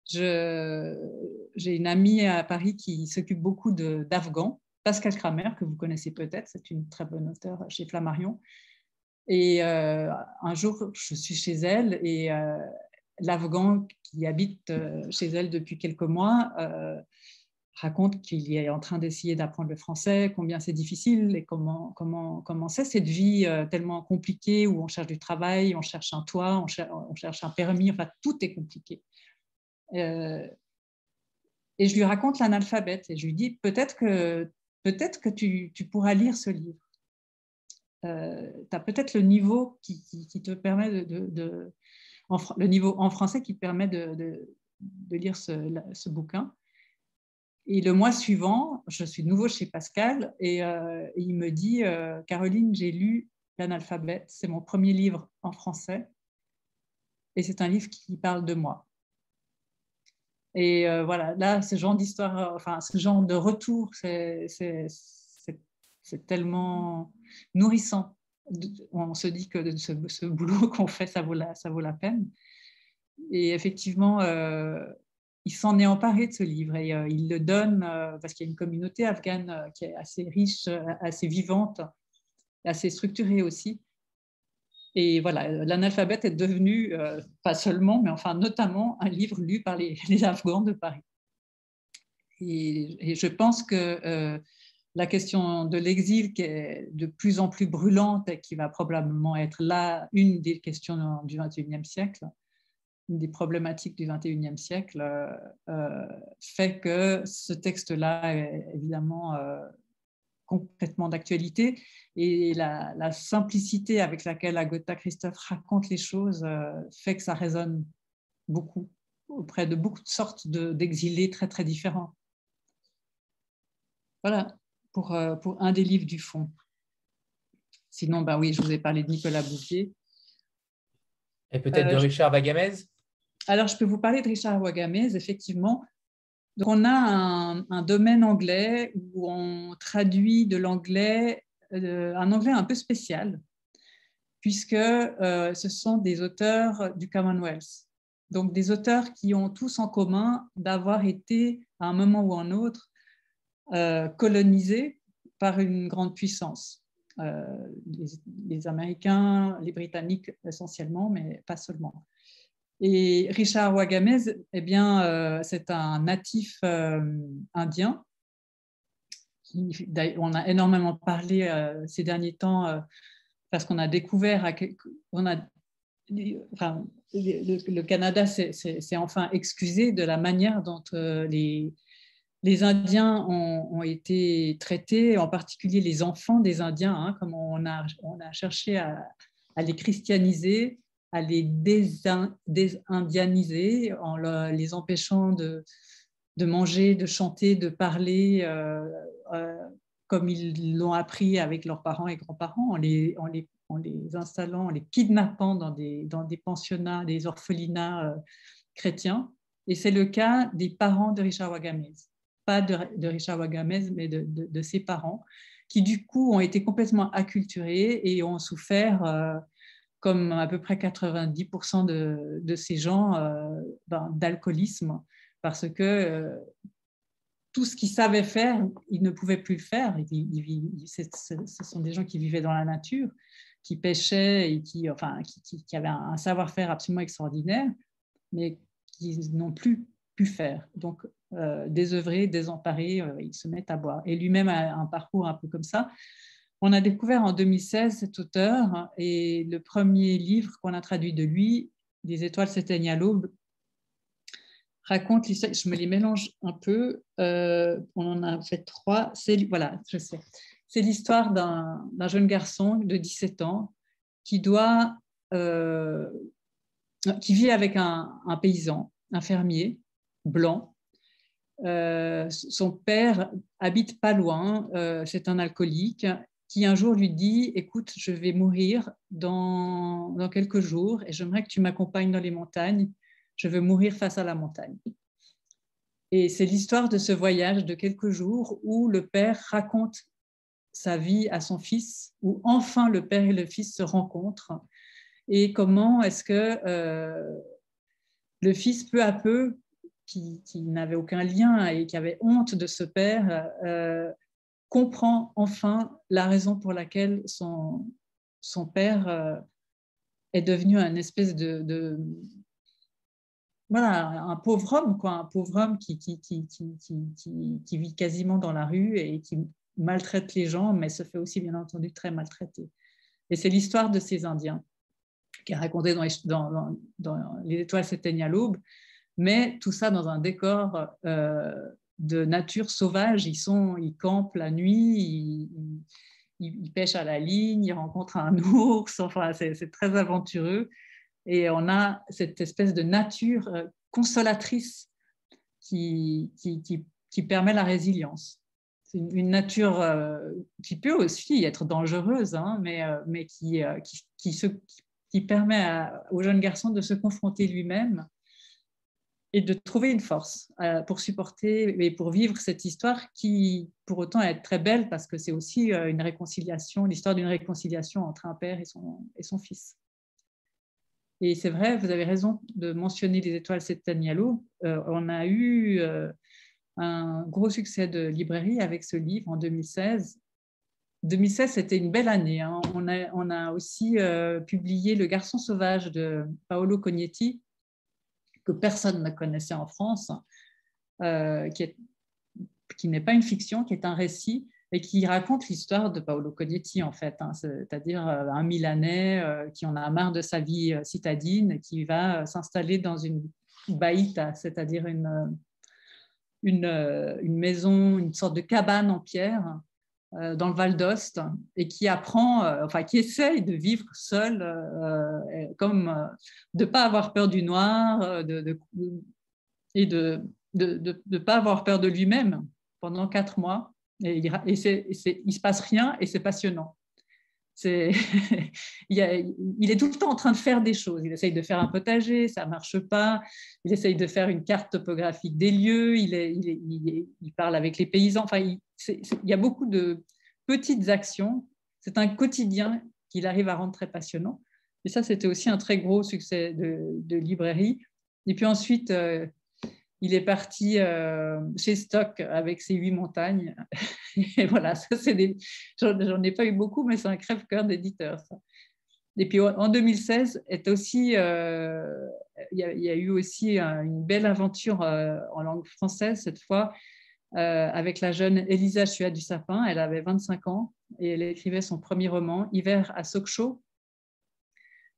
J'ai une amie à Paris qui s'occupe beaucoup d'Afghans, Pascal Kramer, que vous connaissez peut-être, c'est une très bonne auteure chez Flammarion. Et euh, un jour, je suis chez elle et euh, l'Afghan qui habite euh, chez elle depuis quelques mois raconte qu'il est en train d'essayer d'apprendre le français, combien c'est difficile et comment comment comment c'est cette vie euh, tellement compliquée où on cherche du travail, on cherche un toit, on, cherche, un permis, enfin tout est compliqué. Euh, et je lui raconte l'analphabète et je lui dis peut-être que peut-être que tu, tu, pourras lire ce livre. Euh, tu as peut-être le niveau qui, qui, te permet de, de, le niveau en français qui te permet de, de lire ce, ce bouquin. Et le mois suivant, je suis de nouveau chez Pascal et, euh, il me dit euh, Caroline, j'ai lu L'analphabète, c'est mon premier livre en français et c'est un livre qui parle de moi. Et euh, voilà, là, ce genre d'histoire, enfin, ce genre de retour, c'est tellement nourrissant. On se dit que ce, boulot [LAUGHS] qu'on fait, ça vaut, la, ça vaut la peine. Et effectivement, il s'en est emparé de ce livre et euh, il le donne euh, parce qu'il y a une communauté afghane euh, qui est assez riche, assez vivante, assez structurée aussi. Et voilà, l'analphabète est devenu, pas seulement, mais enfin notamment un livre lu par les, [LAUGHS] Afghans de Paris. Et, je pense que la question de l'exil, qui est de plus en plus brûlante et qui va probablement être là une des questions du XXIe siècle, des problématiques du XXIe siècle euh, euh, fait que ce texte-là est évidemment euh, complètement d'actualité. Et la, simplicité avec laquelle Agatha Christophe raconte les choses fait que ça résonne beaucoup auprès de beaucoup de sortes d'exilés très très différents. Voilà pour, pour un des livres du fond. Sinon, bah oui, je vous ai parlé de Nicolas Bouvier. Et peut-être de Richard Wagamez Alors, je peux vous parler de Richard Wagamez, effectivement. On a un, domaine anglais où on traduit de l'anglais, euh, un anglais un peu spécial, puisque euh, ce sont des auteurs du Commonwealth. Donc, des auteurs qui ont tous en commun d'avoir été, à un moment ou un autre, euh, colonisés par une grande puissance. Les, Américains, les Britanniques essentiellement, mais pas seulement. Et Richard Wagamez, eh bien, euh, c'est un natif euh, indien. on a énormément parlé euh, ces derniers temps parce qu'on a découvert, on a, le, Canada s'est enfin excusé de la manière dont les, Indiens ont, été traités, en particulier les enfants des Indiens, hein, comme on a, cherché à les christianiser à les désindianiser en les empêchant de, manger, de chanter, de parler euh, euh, comme ils l'ont appris avec leurs parents et grands-parents, en les, installant, en les kidnappant dans des, pensionnats, des orphelinats euh, chrétiens. Et c'est le cas des parents de Richard Wagamez. Pas de, Richard Wagamez, mais de, ses parents, qui du coup ont été complètement acculturés et ont souffert comme à peu près 90% de, ces gens, euh, ben, d'alcoolisme, parce que euh, tout ce qu'ils savaient faire, ils ne pouvaient plus le faire. ce sont des gens qui vivaient dans la nature, qui pêchaient et qui, avaient un savoir-faire absolument extraordinaire, mais qui n'ont plus pu faire. Donc, euh, désœuvrés, désemparés, ils se mettent à boire. Et lui-même a un parcours un peu comme ça. On a découvert en 2016 cet auteur et le premier livre qu'on a traduit de lui, Des étoiles s'éteignent à l'aube, raconte l'histoire. Je me les mélange un peu. Euh, on en a fait trois. C'est voilà, je sais. C'est l'histoire d'un jeune garçon de 17 ans qui doit, euh, qui vit avec un, paysan, un fermier blanc. Euh, son père habite pas loin, c'est un alcoolique qui un jour lui dit, écoute, je vais mourir dans, dans quelques jours et j'aimerais que tu m'accompagnes dans les montagnes. Je veux mourir face à la montagne. Et c'est l'histoire de ce voyage de quelques jours où le père raconte sa vie à son fils, où enfin le père et le fils se rencontrent, et comment est-ce que euh, le fils, peu à peu, qui, n'avait aucun lien et qui avait honte de ce père, euh, comprend enfin la raison pour laquelle son, son père euh, est devenu un espèce de, voilà, un pauvre homme, quoi, un pauvre homme qui, qui, qui, qui, vit quasiment dans la rue et qui maltraite les gens, mais se fait aussi, bien entendu, très maltraiter. Et c'est l'histoire de ces Indiens qui est racontée dans les, dans, dans, les étoiles s'éteignent à l'aube, mais tout ça dans un décor euh, de nature sauvage. Ils, sont, ils campent la nuit, ils, pêchent à la ligne, ils rencontrent un [LAUGHS] ours. Enfin, c'est très aventureux. Et on a cette espèce de nature euh, consolatrice qui, qui, permet la résilience. C'est une nature euh, qui peut aussi être dangereuse, hein, mais, euh, mais qui, qui, qui permet au jeune garçon de se confronter lui-même et de trouver une force euh, pour supporter et pour vivre cette histoire qui, pour autant, est très belle parce que c'est aussi euh, une réconciliation, l'histoire d'une réconciliation entre un père et son, et son fils. Et c'est vrai, vous avez raison de mentionner les étoiles Setanialo. Euh, on a eu un gros succès de librairie avec ce livre en 2016. 2016, c'était une belle année. Hein. On, a, on, a, aussi publié Le garçon sauvage de Paolo Cognetti, que personne ne connaissait en France, euh, qui, n'est pas une fiction, qui est un récit et qui raconte l'histoire de Paolo Cognetti, en fait, hein, c'est-à-dire euh, un Milanais euh, qui en a marre de sa vie citadine, qui va s'installer dans une baïta, c'est-à-dire une, maison, une sorte de cabane en pierre dans le Val d'Ost et qui apprend, euh, enfin qui essaye de vivre seul, euh, comme de ne pas avoir peur du noir de, et de ne pas avoir peur de lui-même pendant quatre mois. Et, il, et il se passe rien et c'est passionnant. [LAUGHS] il, est tout le temps en train de faire des choses. Il essaye de faire un potager, ça marche pas. Il essaye de faire une carte topographique des lieux. Il parle avec les paysans. Enfin, il, y a beaucoup de petites actions. C'est un quotidien qu'il arrive à rendre très passionnant. Et ça, c'était aussi un très gros succès de, librairie. Et puis ensuite, euh, il est parti euh, chez Stock avec ses huit montagnes. [LAUGHS] Et voilà, des... j'en ai pas eu beaucoup, mais c'est un crève-cœur d'éditeur. Et puis en 2016, est aussi, euh, il, y a, eu aussi une belle aventure en langue française cette fois euh, avec la jeune Elisa Chua du Sapin. Elle avait 25 ans et elle écrivait son premier roman, Hiver à Sokcho.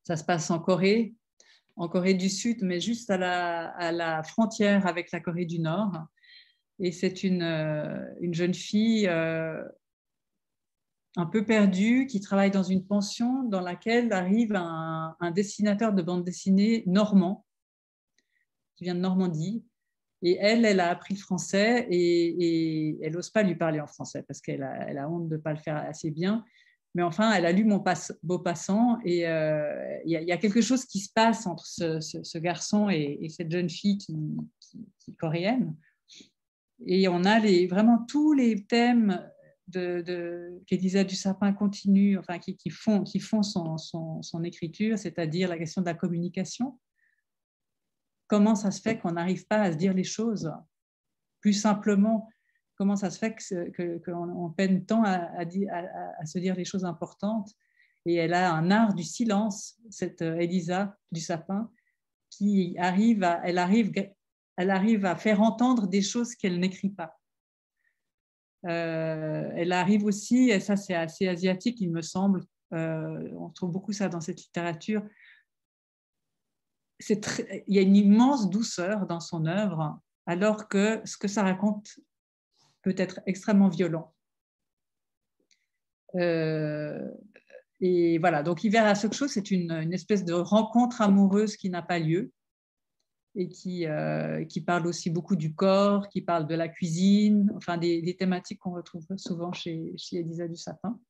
Ça se passe en Corée, en Corée du Sud, mais juste à la, frontière avec la Corée du Nord. Et c'est une, euh, jeune fille euh, un peu perdue qui travaille dans une pension dans laquelle arrive un, dessinateur de bande dessinée normand, qui vient de Normandie, et elle, elle a appris le français et, elle n'ose pas lui parler en français parce qu'elle a, a honte de ne pas le faire assez bien. Mais enfin, elle a lu Mon beau passant et euh, il y, a quelque chose qui se passe entre ce, garçon et, cette jeune fille qui, est coréenne. Et on a vraiment tous les thèmes de, de qu'Elisa du Sapin continue, enfin, qui, font, qui font son écriture, c'est-à-dire la question de la communication, comment ça se fait qu'on n'arrive pas à se dire les choses? Plus simplement Comment ça se fait qu'on peine tant à, à, se dire les choses importantes Et elle a un art du silence, cette euh, Elisa du sapin, qui arrive à, elle arrive, elle arrive à faire entendre des choses qu'elle n'écrit pas. Euh, elle arrive aussi, et ça c'est assez asiatique, il me semble, euh, on trouve beaucoup ça dans cette littérature, il y a une immense douceur dans son œuvre, alors que ce que ça raconte peut être extrêmement violent. Euh, et voilà, donc Hiver à Sokcho, c'est une, espèce de rencontre amoureuse qui n'a pas lieu et qui, euh, qui parle aussi beaucoup du corps, qui parle de la cuisine, enfin des, thématiques qu'on retrouve souvent chez, chez Elisa du Sapin.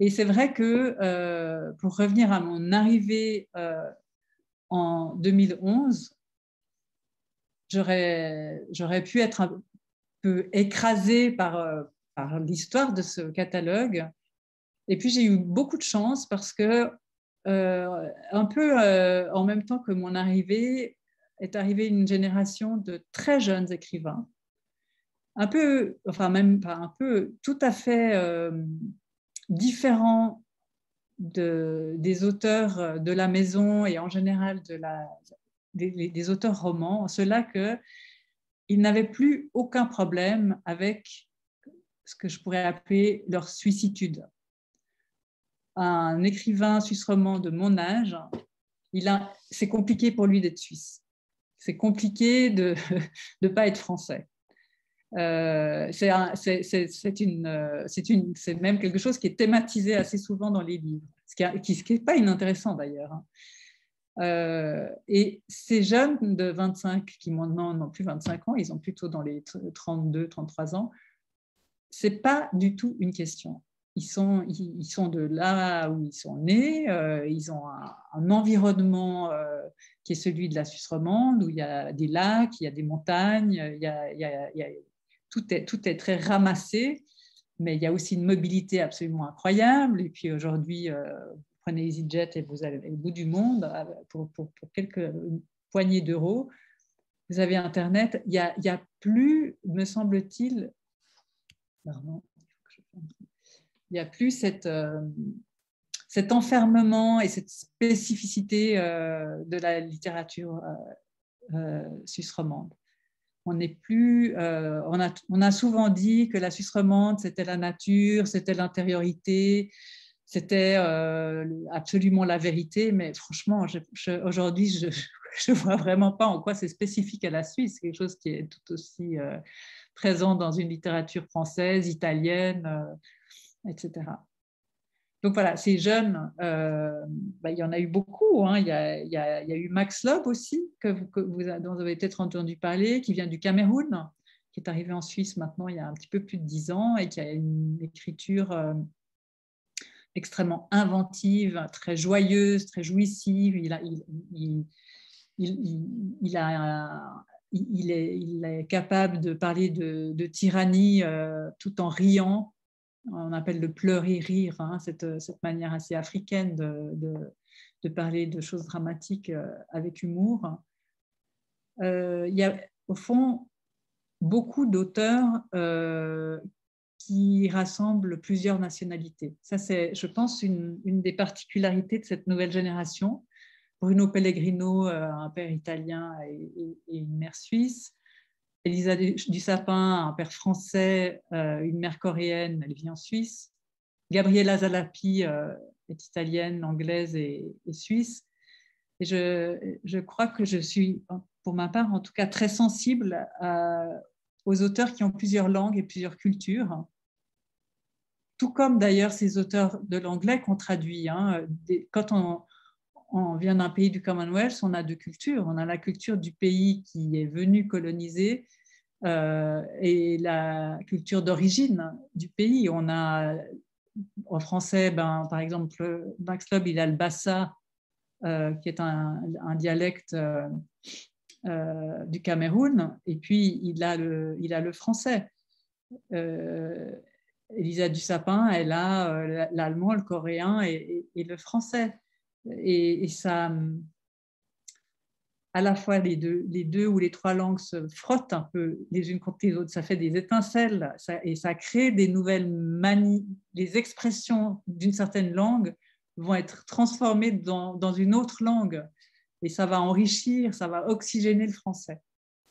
Et c'est vrai que euh, pour revenir à mon arrivée en 2011, j'aurais, pu être un peu écrasée par, euh, par l'histoire de ce catalogue. Et puis j'ai eu beaucoup de chance parce que, un peu en même temps que mon arrivée, est arrivée une génération de très jeunes écrivains, un peu, enfin même pas un peu, tout à fait différents des auteurs de la maison et en général de la, des, auteurs romans, en cela qu'ils n'avaient plus aucun problème avec ce que je pourrais appeler leur suicitude. Un écrivain suisse roman de mon âge, c'est compliqué pour lui d'être suisse. C'est compliqué de [LAUGHS] ne pas être français. C'est même quelque chose qui est thématisé assez souvent dans les livres, ce qui n'est pas inintéressant d'ailleurs. Euh, et ces jeunes de 25 qui maintenant n'ont plus 25 ans, ils ont plutôt dans les 32, 33 ans, c'est pas du tout une question. Ils sont, ils sont de là où ils sont nés, euh, ils ont un, environnement qui est celui de la Suisse romande, où il y a des lacs, il y a des montagnes, il y a tout est, tout est très ramassé, mais il y a aussi une mobilité absolument incroyable. Et puis aujourd'hui, euh, vous prenez EasyJet et vous allez au bout du monde euh, pour, quelques poignées d'euros. Vous avez Internet. Il n'y a, plus, me semble-t-il, il n'y a plus cette, euh, cet enfermement et cette spécificité de la littérature suisse romande Euh, on, a, souvent dit que la Suisse romande, c'était la nature, c'était l'intériorité, c'était absolument la vérité, mais franchement, aujourd'hui, je [LAUGHS] ne vois vraiment pas en quoi c'est spécifique à la Suisse. Quelque chose qui est tout aussi présent dans une littérature française, italienne, etc. Donc voilà, ces jeunes, euh, bah, il y en a eu beaucoup. Hein. Il, y a, eu Max Lob aussi, que vous, dont vous avez peut-être entendu parler, qui vient du Cameroun, qui est arrivé en Suisse maintenant il y a un petit peu plus de dix ans et qui a une écriture euh, extrêmement inventive, très joyeuse, très jouissive. Il, est, capable de parler de, tyrannie euh, tout en riant on appelle le pleurer rire, hein, cette, manière assez africaine de, parler de choses dramatiques euh, avec humour. Euh, il y a au fond beaucoup d'auteurs euh, qui rassemblent plusieurs nationalités. Ça, c'est, je pense, une, des particularités de cette nouvelle génération. Bruno Pellegrino, un père italien et une mère suisse. Elisa du Sapin, un père français, euh, une mère coréenne, elle vit en Suisse. Gabriela Zalapi euh, est italienne, anglaise et, suisse. Et je, crois que je suis, pour ma part, en tout cas, très sensible aux auteurs qui ont plusieurs langues et plusieurs cultures. Tout comme d'ailleurs ces auteurs de l'anglais qu'on traduit. Hein. quand on, on vient d'un pays du Commonwealth, on a deux cultures. On a la culture du pays qui est venu coloniser euh, et la culture d'origine du pays. On a en français, ben, par exemple, Max Loeb, il a le bassa, euh, qui est un, dialecte euh, du Cameroun, et puis il a le, il a le français. Elisa Dussapin, elle a l'allemand, le coréen et, le français. Et, ça, à la fois les deux, les deux ou les trois langues se frottent un peu les unes contre les autres, ça fait des étincelles et ça crée des nouvelles manies. Les expressions d'une certaine langue vont être transformées dans, dans, une autre langue et ça va enrichir, ça va oxygéner le français.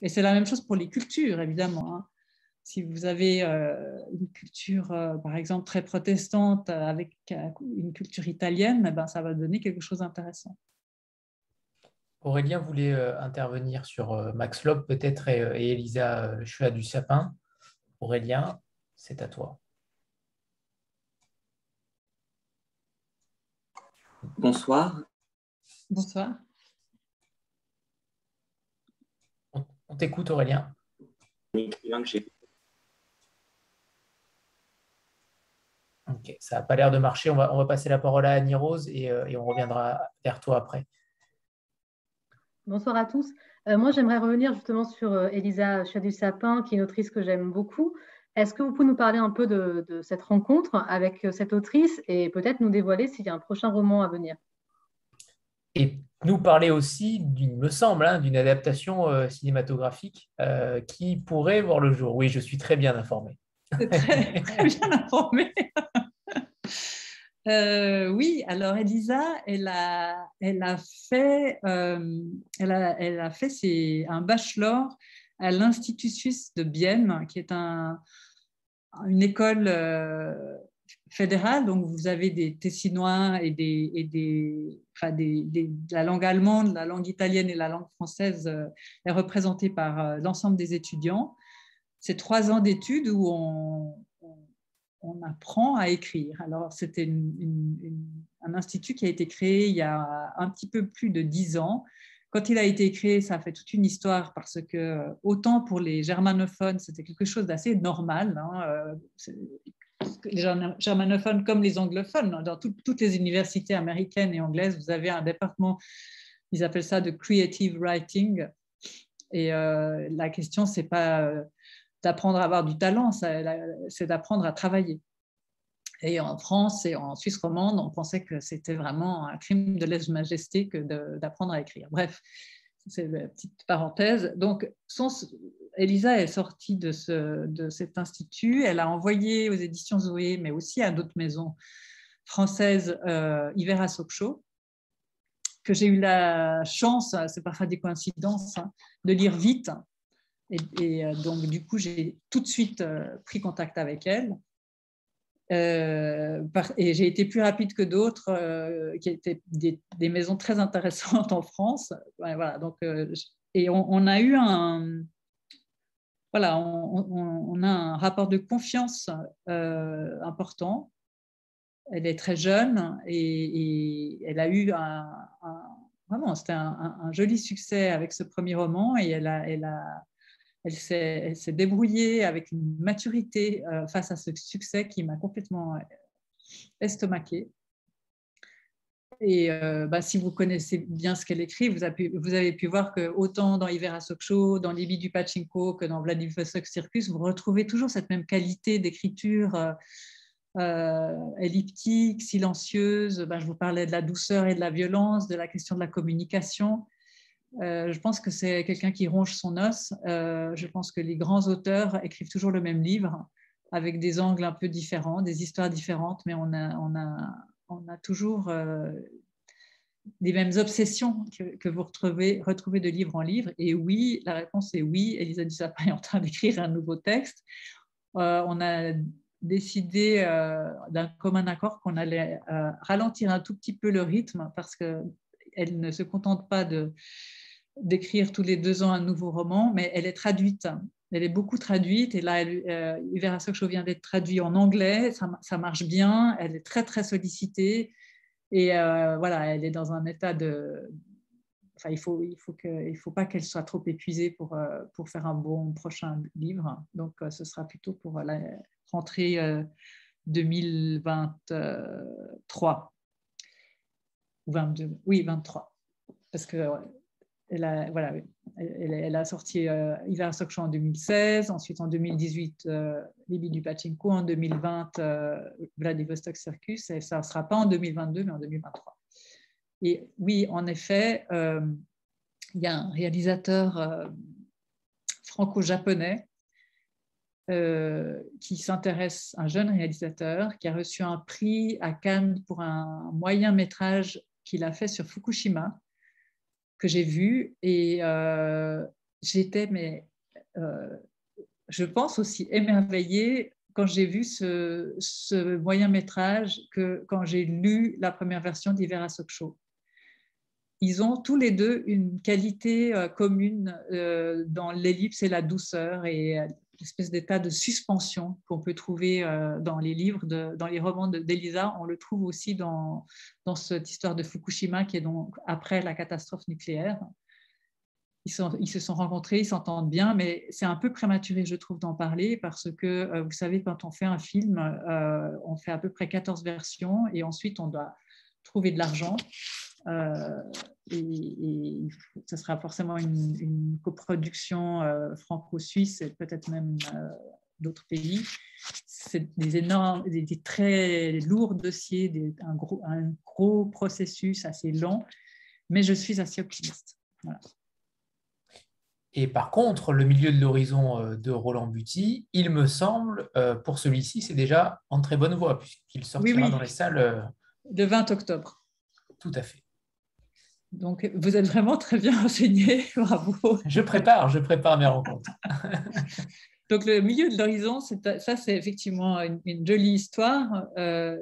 Et c'est la même chose pour les cultures, évidemment. Hein. Si vous avez euh, une culture, euh, par exemple, très protestante avec euh, une culture italienne, eh ben, ça va donner quelque chose d'intéressant. Aurélien voulait euh, intervenir sur euh, Max Lob peut-être et, Elisa Chua du Sapin. Aurélien, c'est à toi. Bonsoir. Bonsoir. On, t'écoute, Aurélien. Ça n'a pas l'air de marcher. On va, on va, passer la parole à Annie Rose et, et on reviendra vers toi après. Bonsoir à tous. Euh, moi, j'aimerais revenir justement sur euh, Elisa Chadu-Sapin, qui est une autrice que j'aime beaucoup. Est-ce que vous pouvez nous parler un peu de, cette rencontre avec euh, cette autrice et peut-être nous dévoiler s'il y a un prochain roman à venir? Et nous parler aussi, il me semble, hein, d'une adaptation cinématographique qui pourrait voir le jour. Oui, je suis très bien informé. très, très bien informé. [LAUGHS] Euh, oui, alors Elisa, elle a, fait, euh, un bachelor à l'Institut suisse de Bienne, qui est un, une école euh, fédérale. Donc, vous avez des Tessinois et, la langue allemande, la langue italienne et la langue française est représentée par l'ensemble des étudiants. C'est trois ans d'études où on, on apprend à écrire. Alors, c'était un institut qui a été créé il y a un petit peu plus de dix ans. Quand il a été créé, ça a fait toute une histoire parce que autant pour les germanophones, c'était quelque chose d'assez normal. Hein, euh, les germanophones comme les anglophones, dans toutes les universités américaines et anglaises, vous avez un département, ils appellent ça de creative writing. Et euh, la question, c'est pas euh, d'apprendre à avoir du talent, c'est d'apprendre à travailler. Et en France et en Suisse romande, on pensait que c'était vraiment un crime de lèse-majesté que d'apprendre à écrire. Bref, c'est une petite parenthèse. Donc, Elisa est sortie de, ce, de cet institut. Elle a envoyé aux éditions Zoé, mais aussi à d'autres maisons françaises, euh, Hiver à Sopcho, que j'ai eu la chance, c'est parfois des coïncidences, hein, de lire vite et, euh, donc, du coup, j'ai tout de suite euh, pris contact avec elle. Euh, et j'ai été plus rapide que d'autres qui étaient des, maisons très intéressantes en France. voilà, donc, et on, a eu un, voilà, on, a un rapport de confiance important. Elle est très jeune et, elle a eu un, vraiment, c'était un, joli succès avec ce premier roman et elle a elle s'est débrouillée avec une maturité euh, face à ce succès qui m'a complètement euh, estomaqué. Et euh, bah, si vous connaissez bien ce qu'elle écrit, vous avez, pu, voir que autant dans Ivera Show, dans Libye du Pachinko que dans Vladivostok Circus, vous retrouvez toujours cette même qualité d'écriture elliptique, silencieuse. Bah, je vous parlais de la douceur et de la violence, de la question de la communication. Euh, je pense que c'est quelqu'un qui ronge son os. Euh, je pense que les grands auteurs écrivent toujours le même livre avec des angles un peu différents, des histoires différentes, mais on a, toujours euh, les mêmes obsessions que, vous retrouvez, de livre en livre. Et oui, la réponse est oui. Elisa Dussapin est en train [LAUGHS] d'écrire un nouveau texte. on a décidé d'un commun accord qu'on allait ralentir un tout petit peu le rythme parce qu'elle ne se contente pas de d'écrire tous les deux ans un nouveau roman, mais elle est traduite. Elle est beaucoup traduite et là, elle, euh, Ivera vient d'être traduit en anglais, ça, marche bien, elle est très très sollicitée et euh, voilà, elle est dans un état de... Enfin, il faut, il faut, faut pas qu'elle soit trop épuisée pour, euh, pour faire un bon prochain livre. Donc, euh, ce sera plutôt pour la rentrée 2023. Ou 22, oui, 23. Parce que elle a, a sorti euh, Hiver Show en 2016, ensuite en 2018 euh, Libye du Pachinko, en 2020 euh, Vladivostok Circus, et ça ne sera pas en 2022 mais en 2023. Et oui, en effet, euh, il y a un réalisateur franco-japonais qui s'intéresse, un jeune réalisateur qui a reçu un prix à Cannes pour un moyen métrage qu'il a fait sur Fukushima que j'ai vu et euh, j'étais, mais euh, je pense aussi émerveillée quand j'ai vu ce, ce, moyen métrage que quand j'ai lu la première version d'Ivera Show. Ils ont tous les deux une qualité euh, commune dans l'ellipse et la douceur et espèce d'état de suspension qu'on peut trouver euh, dans les livres, dans les romans d'Elisa. On le trouve aussi dans, dans cette histoire de Fukushima qui est donc après la catastrophe nucléaire. Ils, ils se sont rencontrés, ils s'entendent bien, mais c'est un peu prématuré, je trouve, d'en parler parce que, euh, vous savez, quand on fait un film, euh, on fait à peu près 14 versions et ensuite on doit trouver de l'argent. Et, ce sera forcément une, coproduction euh, franco-suisse et peut-être même euh, d'autres pays. C'est des énormes, des, très lourds dossiers, un, gros, un gros processus assez lent, mais je suis assez optimiste. Et par contre, le milieu de l'horizon de Roland Buty, il me semble, pour celui-ci, c'est déjà en très bonne voie, puisqu'il sortira dans les salles. Le 20 octobre. Tout à fait. Donc, vous êtes vraiment très bien enseigné, [LAUGHS] bravo. Je prépare, je prépare mes rencontres. [LAUGHS] Donc, le milieu de l'horizon, ça, c'est effectivement une, jolie histoire. Euh,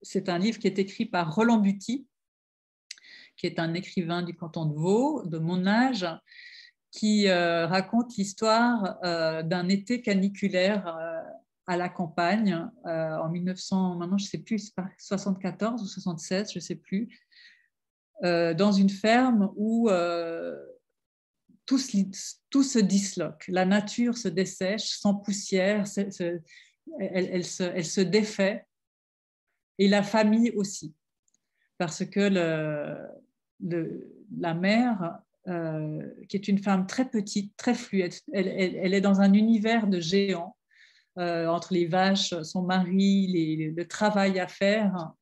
c'est un livre qui est écrit par Roland Buty, qui est un écrivain du canton de Vaud, de mon âge, qui euh, raconte l'histoire euh, d'un été caniculaire à la campagne en 1900, maintenant je ne sais plus, 74 ou 76, je ne sais plus, dans une ferme où euh, tout, se disloque, la nature se dessèche sans poussière, elle, se, défait, et la famille aussi, parce que la mère, euh, qui est une femme très petite, très fluide, elle, est dans un univers de géants, entre les vaches, son mari, le travail à faire,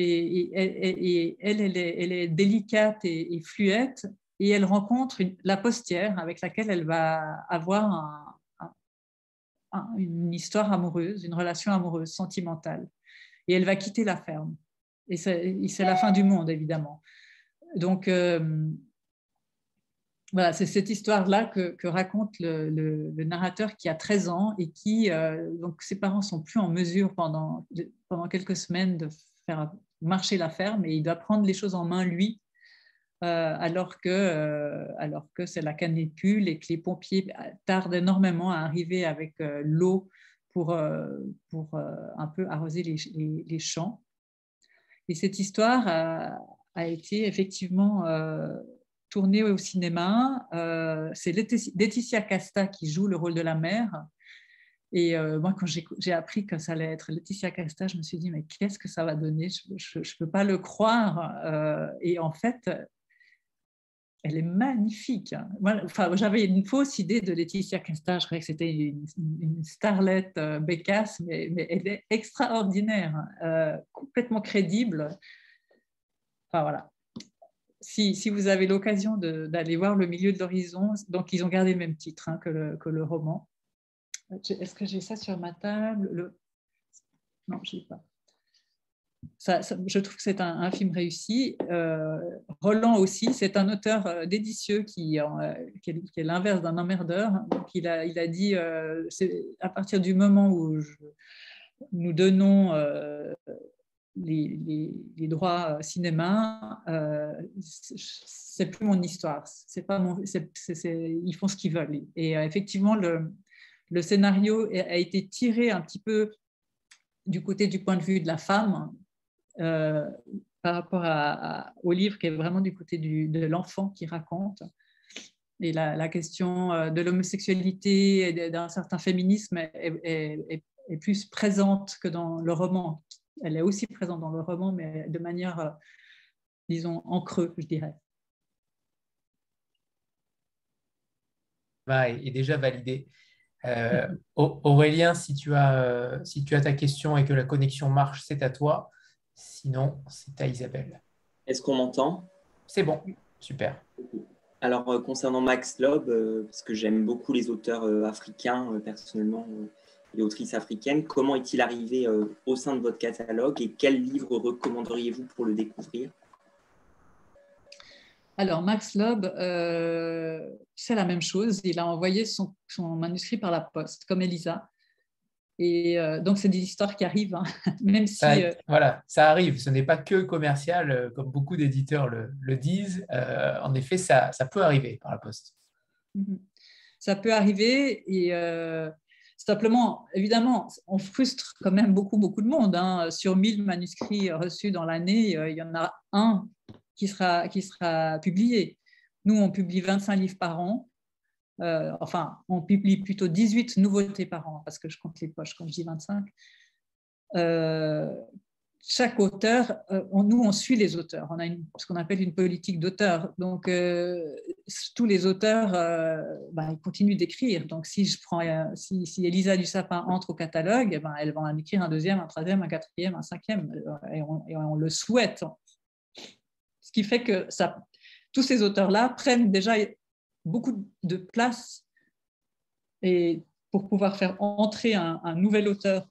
et, elle, est, délicate et, fluette, et elle rencontre la postière avec laquelle elle va avoir une histoire amoureuse, une relation amoureuse, sentimentale. Et elle va quitter la ferme. Et c'est la fin du monde, évidemment. Donc, euh, voilà, c'est cette histoire-là que, raconte le, narrateur qui a 13 ans et qui, euh, donc ses parents sont plus en mesure pendant, pendant quelques semaines de faire marcher la ferme et il doit prendre les choses en main lui, euh, alors que, euh, que c'est la canicule et que les pompiers tardent énormément à arriver avec l'eau pour, pour un peu arroser les, champs. Et cette histoire a, a été effectivement tourné au cinéma. Euh, c'est Laetitia Casta qui joue le rôle de la mère. Et euh, moi, quand j'ai appris que ça allait être Laetitia Casta, je me suis dit, mais qu'est-ce que ça va donner? Je ne peux pas le croire. Euh, et en fait, elle est magnifique. enfin, J'avais une fausse idée de Laetitia Casta. Je croyais que c'était une, starlette bécasse, mais, elle est extraordinaire, complètement crédible. Enfin, voilà si, vous avez l'occasion d'aller voir Le milieu de l'horizon, donc ils ont gardé le même titre hein, que, le, roman. Est-ce que j'ai ça sur ma table? Le... Non, je n'ai pas. je trouve que c'est un, film réussi. Euh, Roland aussi, c'est un auteur euh, d'éditieux qui, euh, qui, est, l'inverse d'un emmerdeur. Il a, dit, à partir du moment où nous donnons les, droits cinéma, c'est plus mon histoire. Pas mon, ils font ce qu'ils veulent. Et effectivement, le, le, scénario a été tiré un petit peu du côté du point de vue de la femme par rapport au livre qui est vraiment du côté de l'enfant qui raconte. Et la, question de l'homosexualité et d'un certain féminisme est, plus présente que dans le roman, elle est aussi présente dans le roman, mais de manière, euh, disons, en creux, je dirais. est déjà validé. Euh, Aurélien, si tu, as, euh, si tu as ta question et que la connexion marche, c'est à toi. Sinon, c'est à Isabelle. Est-ce qu'on m'entend? C'est bon, super. Alors, concernant Max Loeb, parce que j'aime beaucoup les auteurs africains, personnellement, et autrice africaine. Comment est-il arrivé euh, au sein de votre catalogue et quel livre recommanderiez-vous pour le découvrir? Alors, Max Loeb, euh, c'est la même chose. Il a envoyé son, manuscrit par la poste, comme Elisa. Et euh, donc, c'est des histoires qui arrivent, hein. [LAUGHS] même si. voilà, ça arrive. Ce n'est pas que commercial, comme beaucoup d'éditeurs le, disent. en effet, ça, ça, peut arriver par la poste. Mhm. Ça peut arriver. Et Simplement, évidemment, on frustre quand même beaucoup, beaucoup de monde. Hein. Sur 1000 manuscrits reçus dans l'année, euh, il y en a un qui sera, qui sera publié. Nous, on publie 25 livres par an. Euh, enfin, on publie plutôt 18 nouveautés par an, parce que je compte les poches quand je dis 25. Euh, chaque auteur, euh, nous, on suit les auteurs. On a ce qu'on appelle une politique d'auteur. Donc, euh, tous les auteurs, ben, ils continuent d'écrire. Donc, si, je prends, si, Elisa du Sapin entre au catalogue, eh ben, elle va en écrire un deuxième, un troisième, un quatrième, un cinquième. Et on, le souhaite. Ce qui fait que tous ces auteurs-là prennent déjà beaucoup de place et pour pouvoir faire entrer un, nouvel auteur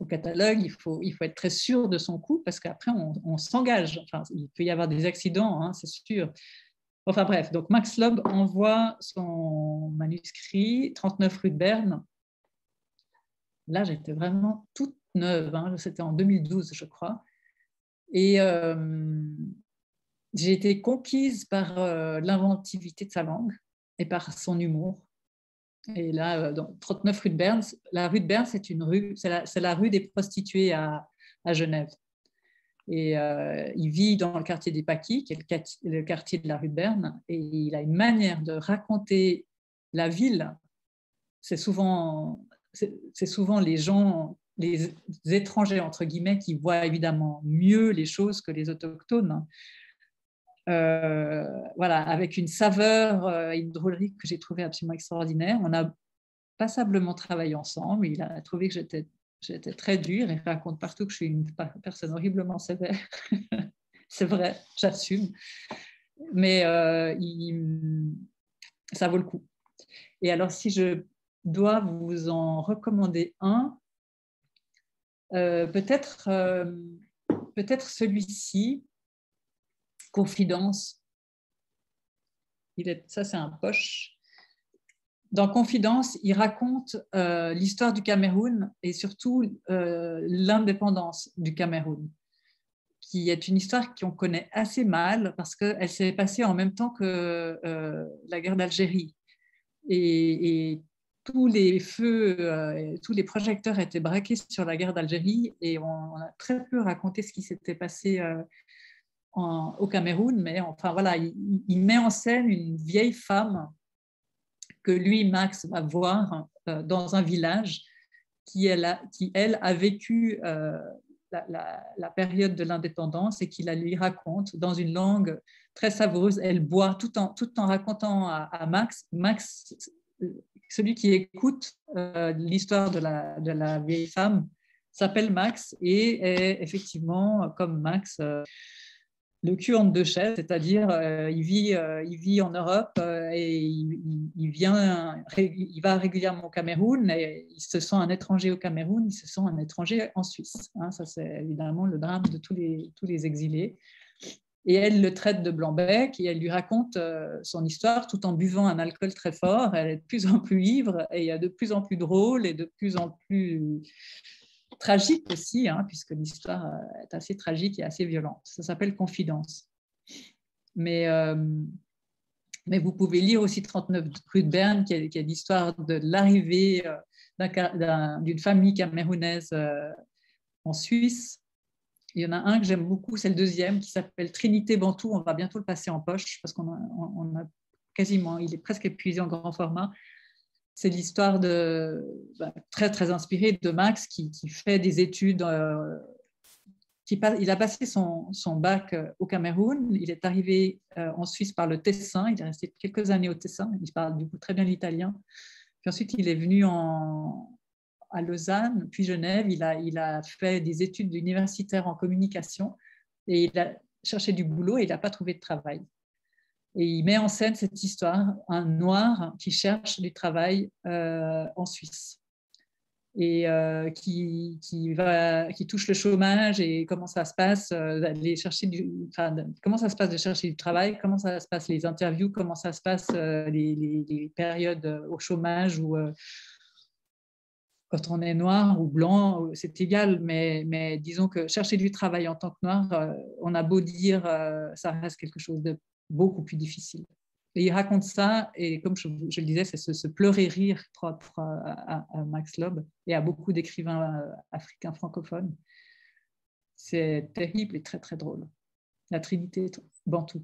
au catalogue, il faut, être très sûr de son coup parce qu'après, on, s'engage. Enfin, il peut y avoir des accidents, hein, c'est sûr. Enfin bref, donc Max Loeb envoie son manuscrit 39 rue de Berne. Là, j'étais vraiment toute neuve, hein, c'était en 2012, je crois. Et euh, j'ai été conquise par euh, l'inventivité de sa langue et par son humour. Et là, euh, dans 39 rue de Berne, la rue de Berne, c'est une rue, c'est la, rue des prostituées à, Genève. Et euh, il vit dans le quartier des Paquis, qui est le quartier, de la rue de Berne, et il a une manière de raconter la ville. C'est souvent, c'est souvent les gens, les étrangers entre guillemets, qui voient évidemment mieux les choses que les autochtones. Euh, voilà, avec une saveur et euh, une drôlerie que j'ai trouvé absolument extraordinaire. On a passablement travaillé ensemble. Il a trouvé que j'étais, j'étais très dure. Il raconte partout que je suis une personne horriblement sévère. [LAUGHS] C'est vrai, j'assume. Mais euh, ça vaut le coup. Et alors, si je dois vous en recommander un, peut-être celui-ci, Confidence. Ça, c'est un poche. Dans Confidence, il raconte euh, l'histoire du Cameroun et surtout euh, l'indépendance du Cameroun, qui est une histoire qu'on connaît assez mal parce qu'elle s'est passée en même temps que euh, la guerre d'Algérie. Et, tous les feux, tous les projecteurs étaient braqués sur la guerre d'Algérie et on, a très peu raconté ce qui s'était passé au Cameroun, mais enfin voilà, il, met en scène une vieille femme que lui, Max, va voir euh, dans un village qui, elle a, vécu euh, la, période de l'indépendance et qui la lui raconte dans une langue très savoureuse. Elle boit tout en, tout en racontant à, Max. Max, celui qui écoute euh, l'histoire de la vieille femme, s'appelle Max et est effectivement, comme Max, le cul entre deux chaises, c'est-à-dire euh, il, vit, euh, il vit en Europe euh, et il, vient, il va régulièrement au Cameroun et il se sent un étranger au Cameroun, il se sent un étranger en Suisse. Hein. ça, c'est évidemment le drame de tous les, tous les exilés. Et elle le traite de blanc-bec et elle lui raconte son histoire tout en buvant un alcool très fort. Elle est de plus en plus ivre et il y a de plus en plus drôle et de plus en plus tragique aussi, hein, puisque l'histoire euh, est assez tragique et assez violente. Ça s'appelle Confidence. Mais, euh, mais vous pouvez lire aussi 39 rue de Berne, qui est, l'histoire de l'arrivée euh, d'une famille camerounaise en Suisse. Il y en a un que j'aime beaucoup, c'est le deuxième, qui s'appelle Trinité Bantou. On va bientôt le passer en poche parce qu'on on a quasiment, il est presque épuisé en grand format c'est l'histoire de, bah, très, très inspirée de Max qui, fait des études. Euh, qui, il a passé son, bac euh, au Cameroun. Il est arrivé euh, en Suisse par le Tessin. Il est resté quelques années au Tessin. Il parle du coup très bien l'italien. Puis ensuite, il est venu en, à Lausanne, puis Genève. Il a, il a fait des études universitaires en communication et il a cherché du boulot et il n'a pas trouvé de travail. Et il met en scène cette histoire, un noir qui cherche du travail euh, en Suisse. Et euh, qui, qui, va, qui touche le chômage et comment ça se passe euh, d'aller chercher du, comment ça se passe de chercher du travail, comment ça se passe les interviews, comment ça se passe les, périodes au chômage ou quand on est noir ou blanc, c'est égal, mais, mais, disons que chercher du travail en tant que noir, on a beau dire, ça reste quelque chose de beaucoup plus difficile. Et il raconte ça, et comme je, le disais, c'est ce, pleurer-rire propre à, Max Loeb et à beaucoup d'écrivains euh, africains francophones. C'est terrible et très très drôle. La Trinité Bantou.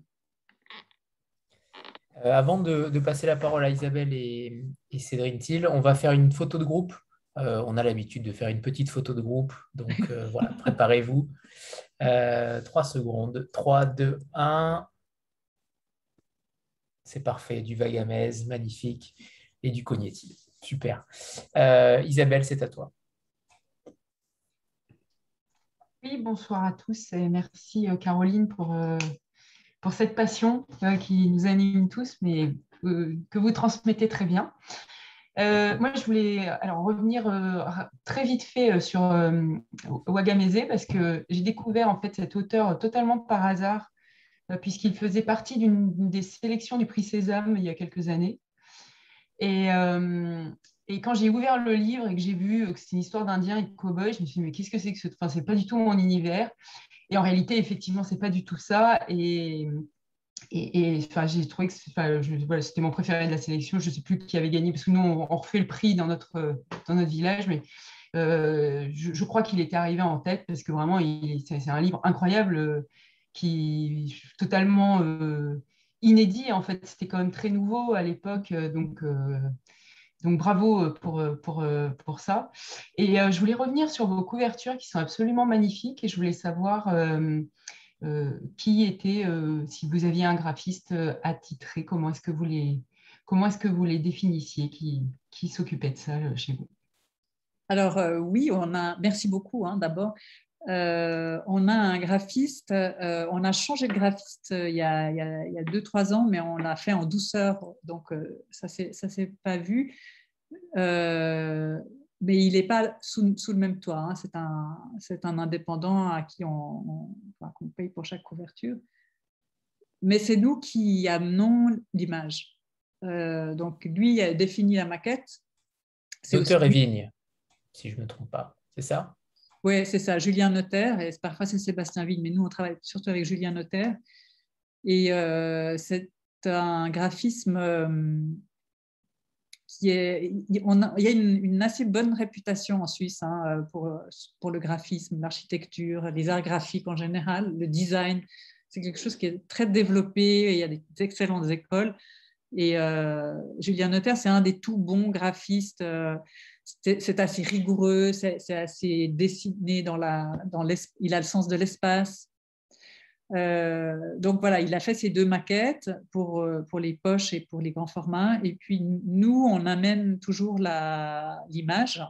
Euh, avant de, passer la parole à Isabelle et, et Cédrine Thiel, on va faire une photo de groupe. Euh, on a l'habitude de faire une petite photo de groupe, donc voilà, [LAUGHS] préparez-vous. Trois secondes. 3, 2, 1. C'est parfait. Du Vagamès, magnifique. Et du Cognetti. Super. Euh, Isabelle, c'est à toi. Oui, bonsoir à tous et merci euh, Caroline pour, euh, pour cette passion qui nous anime tous, mais que vous transmettez très bien. moi, je voulais revenir très vite fait sur Wagamese parce que j'ai découvert en fait cet auteur totalement par hasard puisqu'il faisait partie d'une des sélections du prix Sésame il y a quelques années. Et, euh, et quand j'ai ouvert le livre et que j'ai vu que c'était une histoire d'Indien et de cow-boy, je me suis dit, mais qu'est-ce que c'est que ce. Enfin, c'est pas du tout mon univers. Et en réalité, effectivement, c'est pas du tout ça. Et, et, enfin, j'ai trouvé que c'était mon préféré de la sélection. Je ne sais plus qui avait gagné, parce que nous, on, refait le prix dans notre, dans notre village, mais euh, je, crois qu'il était arrivé en tête, parce que vraiment, c'est un livre incroyable qui totalement euh, inédit. En fait, c'était quand même très nouveau à l'époque. Euh, donc, euh, donc bravo pour, pour, pour ça. Et je voulais revenir sur vos couvertures qui sont absolument magnifiques et je voulais savoir qui était, si vous aviez un graphiste attitré, comment est-ce que vous les, comment est-ce que vous les définissiez, qui, qui s'occupait de ça chez vous? Alors oui, on a. Merci beaucoup. Hein, D'abord, euh, on a un graphiste, euh, on a changé de graphiste euh, il y a, deux, trois ans, mais on l'a fait en douceur, donc ça ne s'est pas vu. mais il n'est pas sous, le même toit, hein. c'est un, un, indépendant à qui on, paye pour chaque couverture. mais c'est nous qui amenons l'image. Donc, lui a défini la maquette. L'auteur et Vigne, si je ne me trompe pas, c'est ça? Oui, c'est ça, Julien Notaire, et parfois c'est Sébastien Vigne, mais nous on travaille surtout avec Julien Notaire. Et euh, c'est un graphisme euh, qui est. Il y a une, assez bonne réputation en Suisse hein, pour, pour le graphisme, l'architecture, les arts graphiques en général, le design. C'est quelque chose qui est très développé, il y a des excellentes écoles. Et euh, Julien Notaire, c'est un des tout bons graphistes. Euh, c'est assez rigoureux, c'est assez dessiné dans la, dans il a le sens de l'espace. Euh, donc voilà, il a fait ces deux maquettes pour, pour les poches et pour les grands formats. Et puis nous, on amène toujours l'image.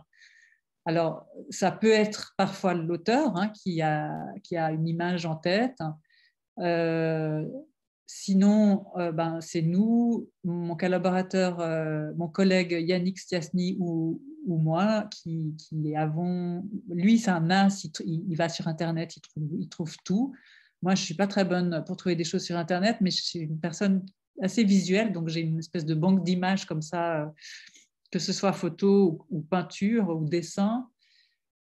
Alors, ça peut être parfois l'auteur hein, qui, a, qui a une image en tête. Euh, Sinon, euh, ben, c'est nous, mon collaborateur, euh, mon collègue Yannick Stiasny ou, moi qui, avons. Lui, c'est un as, il, va sur Internet, il trouve, tout. Moi, je ne suis pas très bonne pour trouver des choses sur Internet, mais je suis une personne assez visuelle, donc j'ai une espèce de banque d'images comme ça, euh, que ce soit photo ou, peinture ou dessin.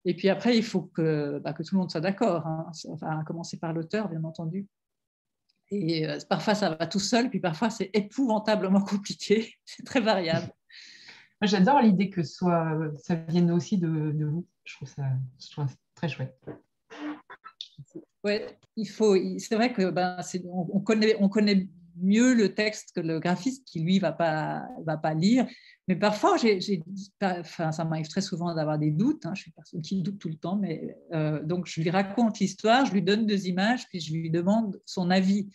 Et puis après, il faut que, bah, tout le monde soit d'accord, hein. enfin, à commencer par l'auteur, bien entendu. Et euh, parfois, ça va tout seul, puis parfois, c'est épouvantablement [LAUGHS] compliqué. C'est très variable. J'adore l'idée que soit, ça vienne aussi de, vous. Je trouve, ça, très chouette. Oui, il faut. C'est vrai que ben, on, connaît, on connaît mieux le texte que le graphiste qui, lui, va pas, va pas lire. Mais parfois, enfin, ça m'arrive très souvent d'avoir des doutes. Hein, je suis une personne qui doute tout le temps. Mais, euh, donc, je lui raconte l'histoire, je lui donne deux images, puis je lui demande son avis.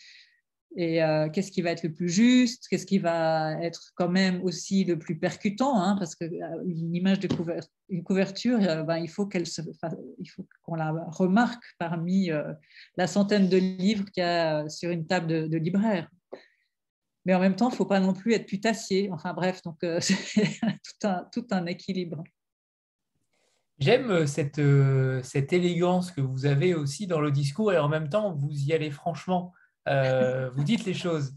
Et euh, qu'est-ce qui va être le plus juste Qu'est-ce qui va être quand même aussi le plus percutant hein, Parce qu'une euh, image de couverture, une couverture, ben, il faut qu'elle il faut qu'on la remarque parmi la centaine de livres qu'il y a sur une table de, libraire mais en même temps, il ne faut pas non plus être putassier. Enfin bref, donc euh, [LAUGHS] c'est tout un, tout un équilibre. J'aime euh, cette, euh, cette élégance que vous avez aussi dans le discours et en même temps, vous y allez franchement. Vous dites les choses.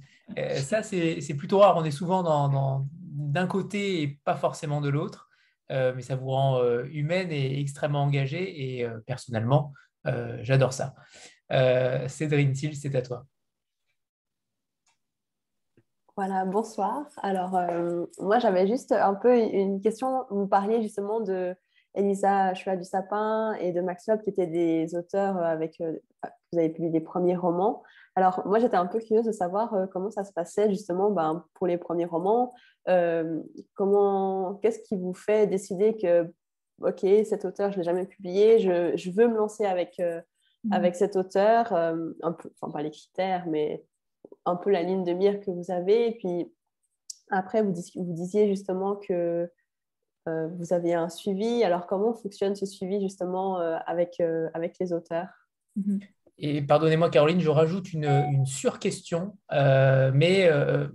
ça, c'est plutôt rare. On est souvent d'un côté et pas forcément de l'autre, mais ça vous rend humaine et extrêmement engagée. Et personnellement, j'adore ça. Cédrine Thiel, c'est à toi. Voilà, bonsoir. Alors, euh, moi, j'avais juste un peu une question. Vous parliez justement de Elisa Chua du Sapin et de Max Loeb, qui étaient des auteurs avec euh, vous avez publié des premiers romans. Alors, moi, j'étais un peu curieuse de savoir euh, comment ça se passait justement ben, pour les premiers romans. comment, qu'est-ce qui vous fait décider que, OK, cet auteur, je ne l'ai jamais publié, je, je, veux me lancer avec, mmh. avec cet auteur, un peu, enfin, pas les critères, mais un peu la ligne de mire que vous avez. Et puis après, vous, vous disiez justement que euh, vous avez un suivi. Alors, comment fonctionne ce suivi justement euh, avec, euh, avec les auteurs? Mhm. Et pardonnez-moi, Caroline, je rajoute une, une sur-question, mais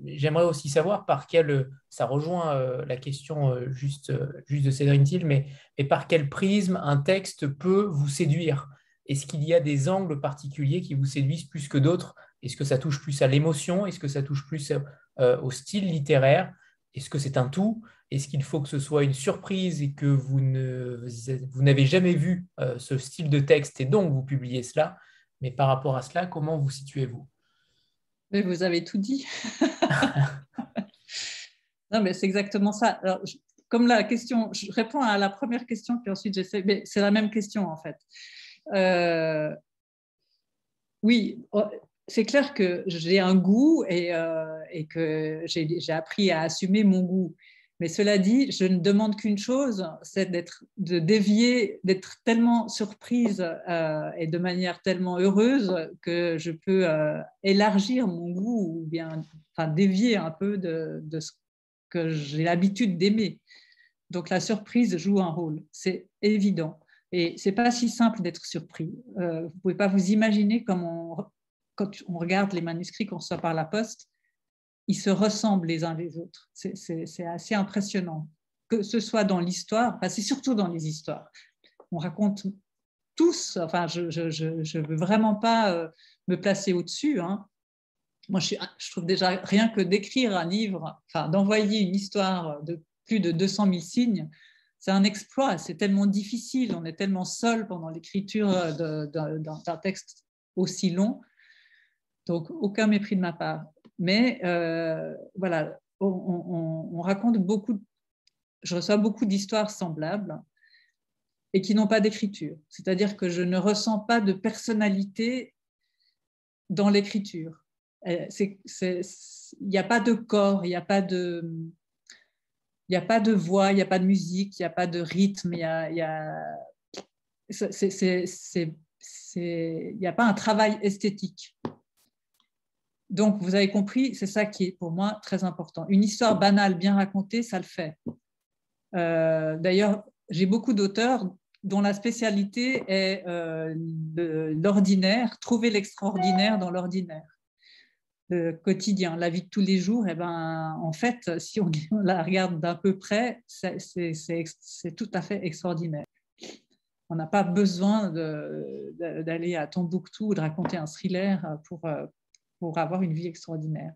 j'aimerais aussi savoir par quel, ça rejoint la question juste, juste de Cédric Thiel, mais, mais par quel prisme un texte peut vous séduire? Est-ce qu'il y a des angles particuliers qui vous séduisent plus que d'autres? Est-ce que ça touche plus à l'émotion? Est-ce que ça touche plus euh, au style littéraire? Est-ce que c'est un tout? Est-ce qu'il faut que ce soit une surprise et que vous, ne, vous n'avez jamais vu euh, ce style de texte et donc vous publiez cela? Mais par rapport à cela, comment vous situez-vous? Mais Vous avez tout dit. [LAUGHS] non, mais c'est exactement ça. comme la question, je réponds à la première question, puis ensuite j'essaie, mais c'est la même question en fait. Euh, oui, c'est clair que j'ai un goût et, euh, que j'ai appris à assumer mon goût. Mais cela dit, je ne demande qu'une chose, c'est d'être, de dévier, d'être tellement surprise euh, et de manière tellement heureuse que je peux euh, élargir mon goût ou bien enfin, dévier un peu de, ce que j'ai l'habitude d'aimer. Donc la surprise joue un rôle, c'est évident. Et c'est pas si simple d'être surpris. Euh, vous pouvez pas vous imaginer comment quand on regarde les manuscrits qu'on reçoit par la poste, ils se ressemblent les uns les autres. C'est assez impressionnant. Que ce soit dans l'histoire, c'est surtout dans les histoires. On raconte tous, enfin, je ne veux vraiment pas euh, me placer au-dessus, hein, moi, je, trouve déjà rien que d'écrire un livre, enfin, d'envoyer une histoire de plus de 200 000 signes, c'est un exploit. C'est tellement difficile. On est tellement seul pendant l'écriture d'un texte aussi long. Donc, aucun mépris de ma part. Mais euh, voilà, on, raconte beaucoup, je reçois beaucoup d'histoires semblables et qui n'ont pas d'écriture. C'est-à-dire que je ne ressens pas de personnalité dans l'écriture. Euh, il n'y a pas de corps, il n'y a pas de, a pas de voix, il n'y a pas de musique, il n'y a pas de rythme, il n'y a pas un travail esthétique. Donc, vous avez compris, c'est ça qui est pour moi très important. Une histoire banale, bien racontée, ça le fait. Euh, d'ailleurs, j'ai beaucoup d'auteurs dont la spécialité est euh, l'ordinaire, trouver l'extraordinaire dans l'ordinaire le quotidien, la vie de tous les jours, eh ben, en fait, si on, [LAUGHS] la regarde d'un peu près, c'est tout à fait extraordinaire. On n'a pas besoin d'aller à Tombouctou ou de raconter un thriller pour, euh, pour avoir une vie extraordinaire.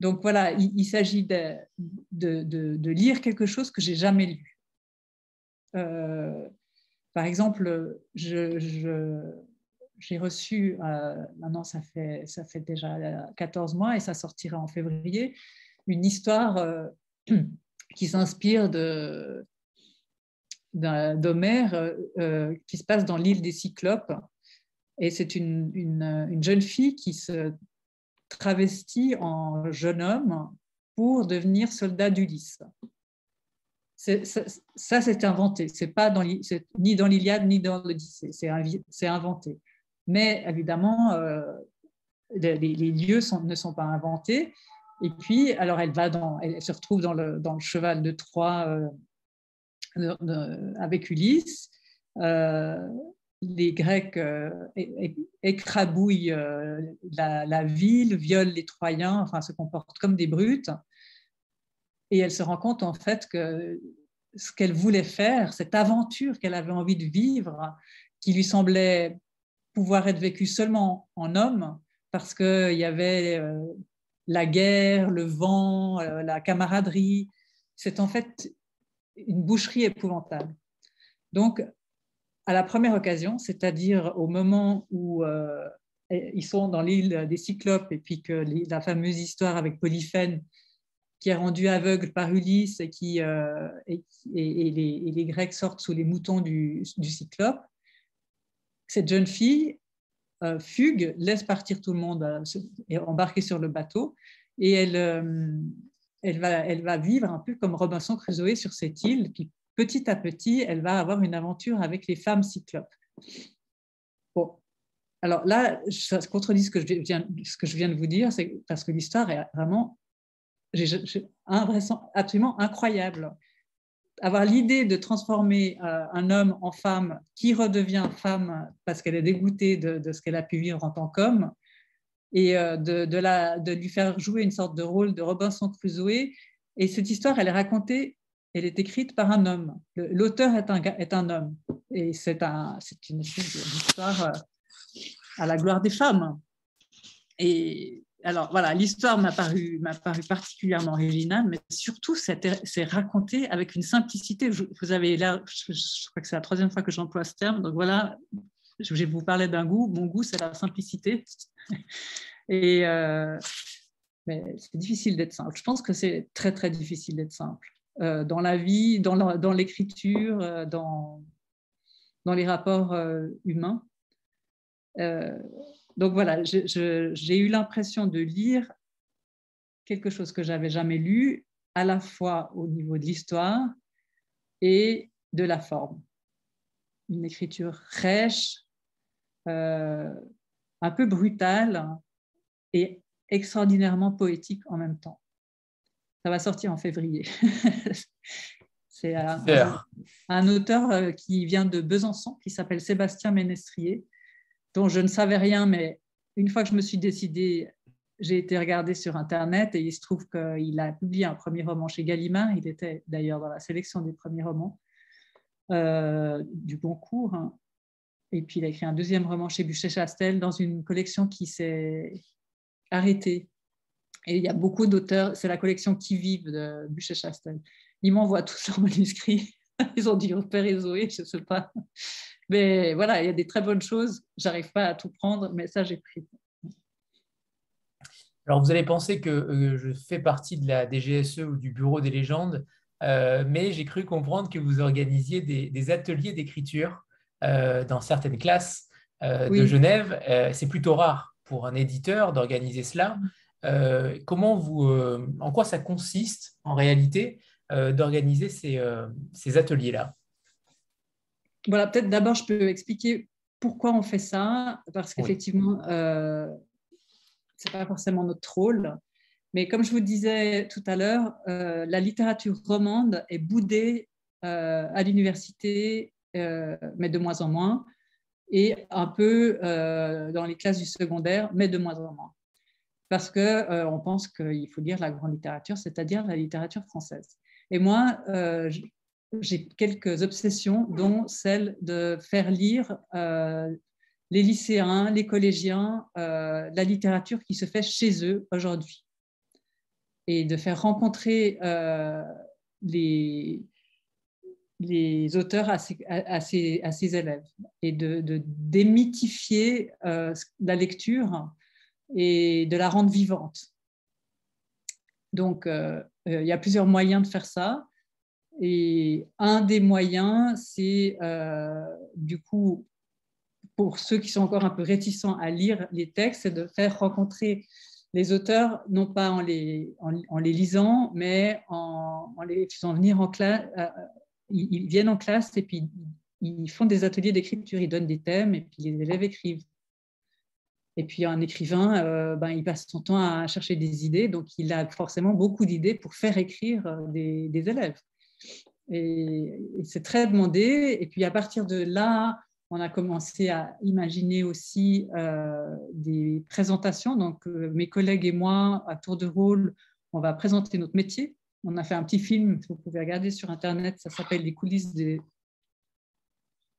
Donc voilà, il, s'agit de, lire quelque chose que j'ai jamais lu. Euh, par exemple, j'ai reçu, euh, maintenant ça fait, ça fait déjà 14 mois et ça sortira en février, une histoire euh, [CLEARS THROAT] qui s'inspire de, d'Homère qui se passe dans l'île des Cyclopes. Et c'est une, une, jeune fille qui se travestit en jeune homme pour devenir soldat d'Ulysse. ça, c'est inventé. C'est pas dans, ni dans l'Iliade ni dans l'Odyssée. C'est inventé. Mais évidemment, euh, les, lieux ne sont pas inventés. Et puis, alors elle va dans, elle se retrouve dans le, dans le cheval de Troie euh, avec Ulysse. Euh, les Grecs écrabouillent la, la, ville, violent les Troyens, enfin se comportent comme des brutes. Et elle se rend compte en fait que ce qu'elle voulait faire, cette aventure qu'elle avait envie de vivre, qui lui semblait pouvoir être vécu seulement en homme, parce qu'il y avait euh, la guerre, le vent, euh, la camaraderie. C'est en fait une boucherie épouvantable. Donc, à la première occasion, c'est-à-dire au moment où euh, ils sont dans l'île des Cyclopes et puis que la fameuse histoire avec Polyphène qui est rendue aveugle par Ulysse et, qui, et, les, Grecs sortent sous les moutons du, Cyclope, cette jeune fille euh, fugue, laisse partir tout le monde euh, et embarquer sur le bateau, et elle, euh, elle, va, elle va vivre un peu comme Robinson Crusoe sur cette île, puis petit à petit, elle va avoir une aventure avec les femmes cyclopes. Bon, alors là, ça contredit ce que je viens, ce que je viens de vous dire, c'est parce que l'histoire est vraiment absolument incroyable avoir l'idée de transformer euh, un homme en femme qui redevient femme parce qu'elle est dégoûtée de, ce qu'elle a pu vivre en tant qu'homme, et euh, de, de, lui faire jouer une sorte de rôle de Robinson Crusoe. Et cette histoire, elle est racontée, elle est écrite par un homme. L'auteur est un, est un homme. Et c'est un, une histoire euh, à la gloire des femmes. Et alors voilà, l'histoire m'a paru, paru particulièrement originale, mais surtout, c'est raconté avec une simplicité. Vous avez là, je, crois que c'est la troisième fois que j'emploie ce terme, donc voilà, je vais vous parler d'un goût. Mon goût, c'est la simplicité. Et euh, c'est difficile d'être simple. Je pense que c'est très, très difficile d'être simple. Euh, dans la vie, dans l'écriture, euh, dans, les rapports humains donc voilà, j'ai eu l'impression de lire quelque chose que j'avais jamais lu, à la fois au niveau de l'histoire et de la forme. Une écriture rêche, euh, un peu brutale et extraordinairement poétique en même temps. Ça va sortir en février. [LAUGHS] C'est un, un, auteur euh, qui vient de Besançon, qui s'appelle Sébastien Ménestrier, dont je ne savais rien, mais une fois que je me suis décidée, j'ai été regarder sur Internet et il se trouve qu'il a publié un premier roman chez Gallimard. Il était d'ailleurs dans la sélection des premiers romans euh, du Goncourt. Hein. Et puis il a écrit un deuxième roman chez Bûcher-Chastel dans une collection qui s'est arrêté. Et il y a beaucoup d'auteurs, c'est la collection Qui vivent de Bûcher-Chastel. Ils m'envoient tous [LAUGHS] leurs manuscrits. Ils ont dit Père et Zoé, je ne sais pas. Mais voilà, il y a des très bonnes choses. J'arrive pas à tout prendre, mais ça, j'ai pris. Alors, vous allez penser que euh, je fais partie de la DGSE ou du Bureau des légendes, euh, mais j'ai cru comprendre que vous organisiez des, ateliers d'écriture euh, dans certaines classes de Genève. C'est plutôt rare pour un éditeur d'organiser cela. Comment vous, en quoi ça consiste en réalité d'organiser ces ateliers-là? Voilà, peut-être d'abord, je peux expliquer pourquoi on fait ça, parce qu'effectivement, euh, ce n'est pas forcément notre rôle. Mais comme je vous disais tout à l'heure, euh, la littérature romande est boudée euh, à l'université, euh, mais de moins en moins, et un peu dans les classes du secondaire, mais de moins en moins. Parce qu'on on pense qu'il faut lire la grande littérature, c'est-à-dire la littérature française. Et moi, j'ai quelques obsessions, dont celle de faire lire euh, les lycéens, les collégiens, euh, la littérature qui se fait chez eux aujourd'hui. Et de faire rencontrer euh, les, auteurs à ces, élèves et de, de démythifier la lecture et de la rendre vivante. Donc, il y a plusieurs moyens de faire ça. Et un des moyens, c'est euh, du coup, pour ceux qui sont encore un peu réticents à lire les textes, c'est de faire rencontrer les auteurs, non pas en les, en, les lisant, mais en, les faisant venir en classe. Euh, ils, viennent en classe et puis ils font des ateliers d'écriture, ils donnent des thèmes et puis les élèves écrivent. Et puis un écrivain, euh, ben, il passe son temps à chercher des idées, donc il a forcément beaucoup d'idées pour faire écrire des élèves. Et, c'est très demandé. Et puis à partir de là, on a commencé à imaginer aussi euh, des présentations. Donc euh, mes collègues et moi, à tour de rôle, on va présenter notre métier. On a fait un petit film, vous pouvez regarder sur Internet, ça s'appelle Les coulisses des...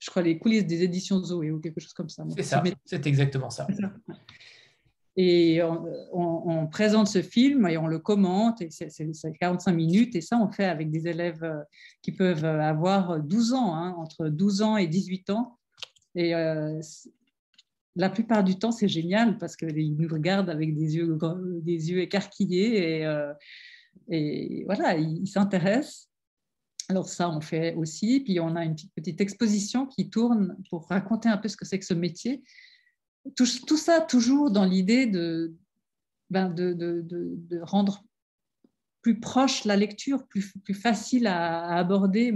Je crois les coulisses des éditions Zoé ou quelque chose comme ça. C'est ça, c'est exactement ça. Et on, présente ce film et on le commente, et c'est 45 minutes, et ça on fait avec des élèves euh, qui peuvent avoir 12 ans, hein, entre 12 ans et 18 ans. Et euh, la plupart du temps, c'est génial parce qu'ils nous regardent avec des yeux, des yeux écarquillés et, euh, et voilà, ils s'intéressent. Alors ça, on fait aussi. Puis on a une petite, exposition qui tourne pour raconter un peu ce que c'est que ce métier tout, ça toujours dans l'idée ben, de, rendre plus proche la lecture, plus, facile à, aborder.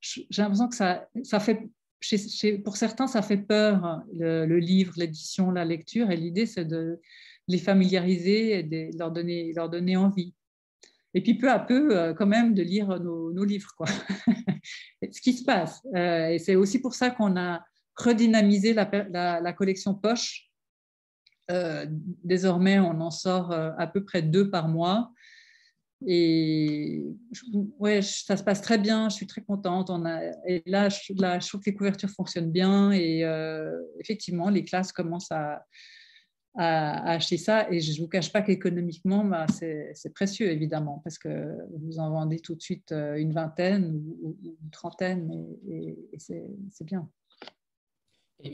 J'ai l'impression que ça, fait, pour certains, ça fait peur, le, livre, l'édition, la lecture, et l'idée, c'est de les familiariser et de leur donner envie. Et puis peu à peu, euh, quand même, de lire nos, livres, quoi. [LAUGHS] ce qui se passe. Euh, et c'est aussi pour ça qu'on a redynamiser la, collection poche. Euh, désormais, on en sort à peu près deux par mois. Et ouais, ça se passe très bien, je suis très contente. On a, et là je, là, je trouve que les couvertures fonctionnent bien et effectivement, les classes commencent à, à, acheter ça. Et je ne vous cache pas qu'économiquement, bah, c'est précieux, évidemment, parce que vous en vendez tout de suite une vingtaine ou, une trentaine et c'est bien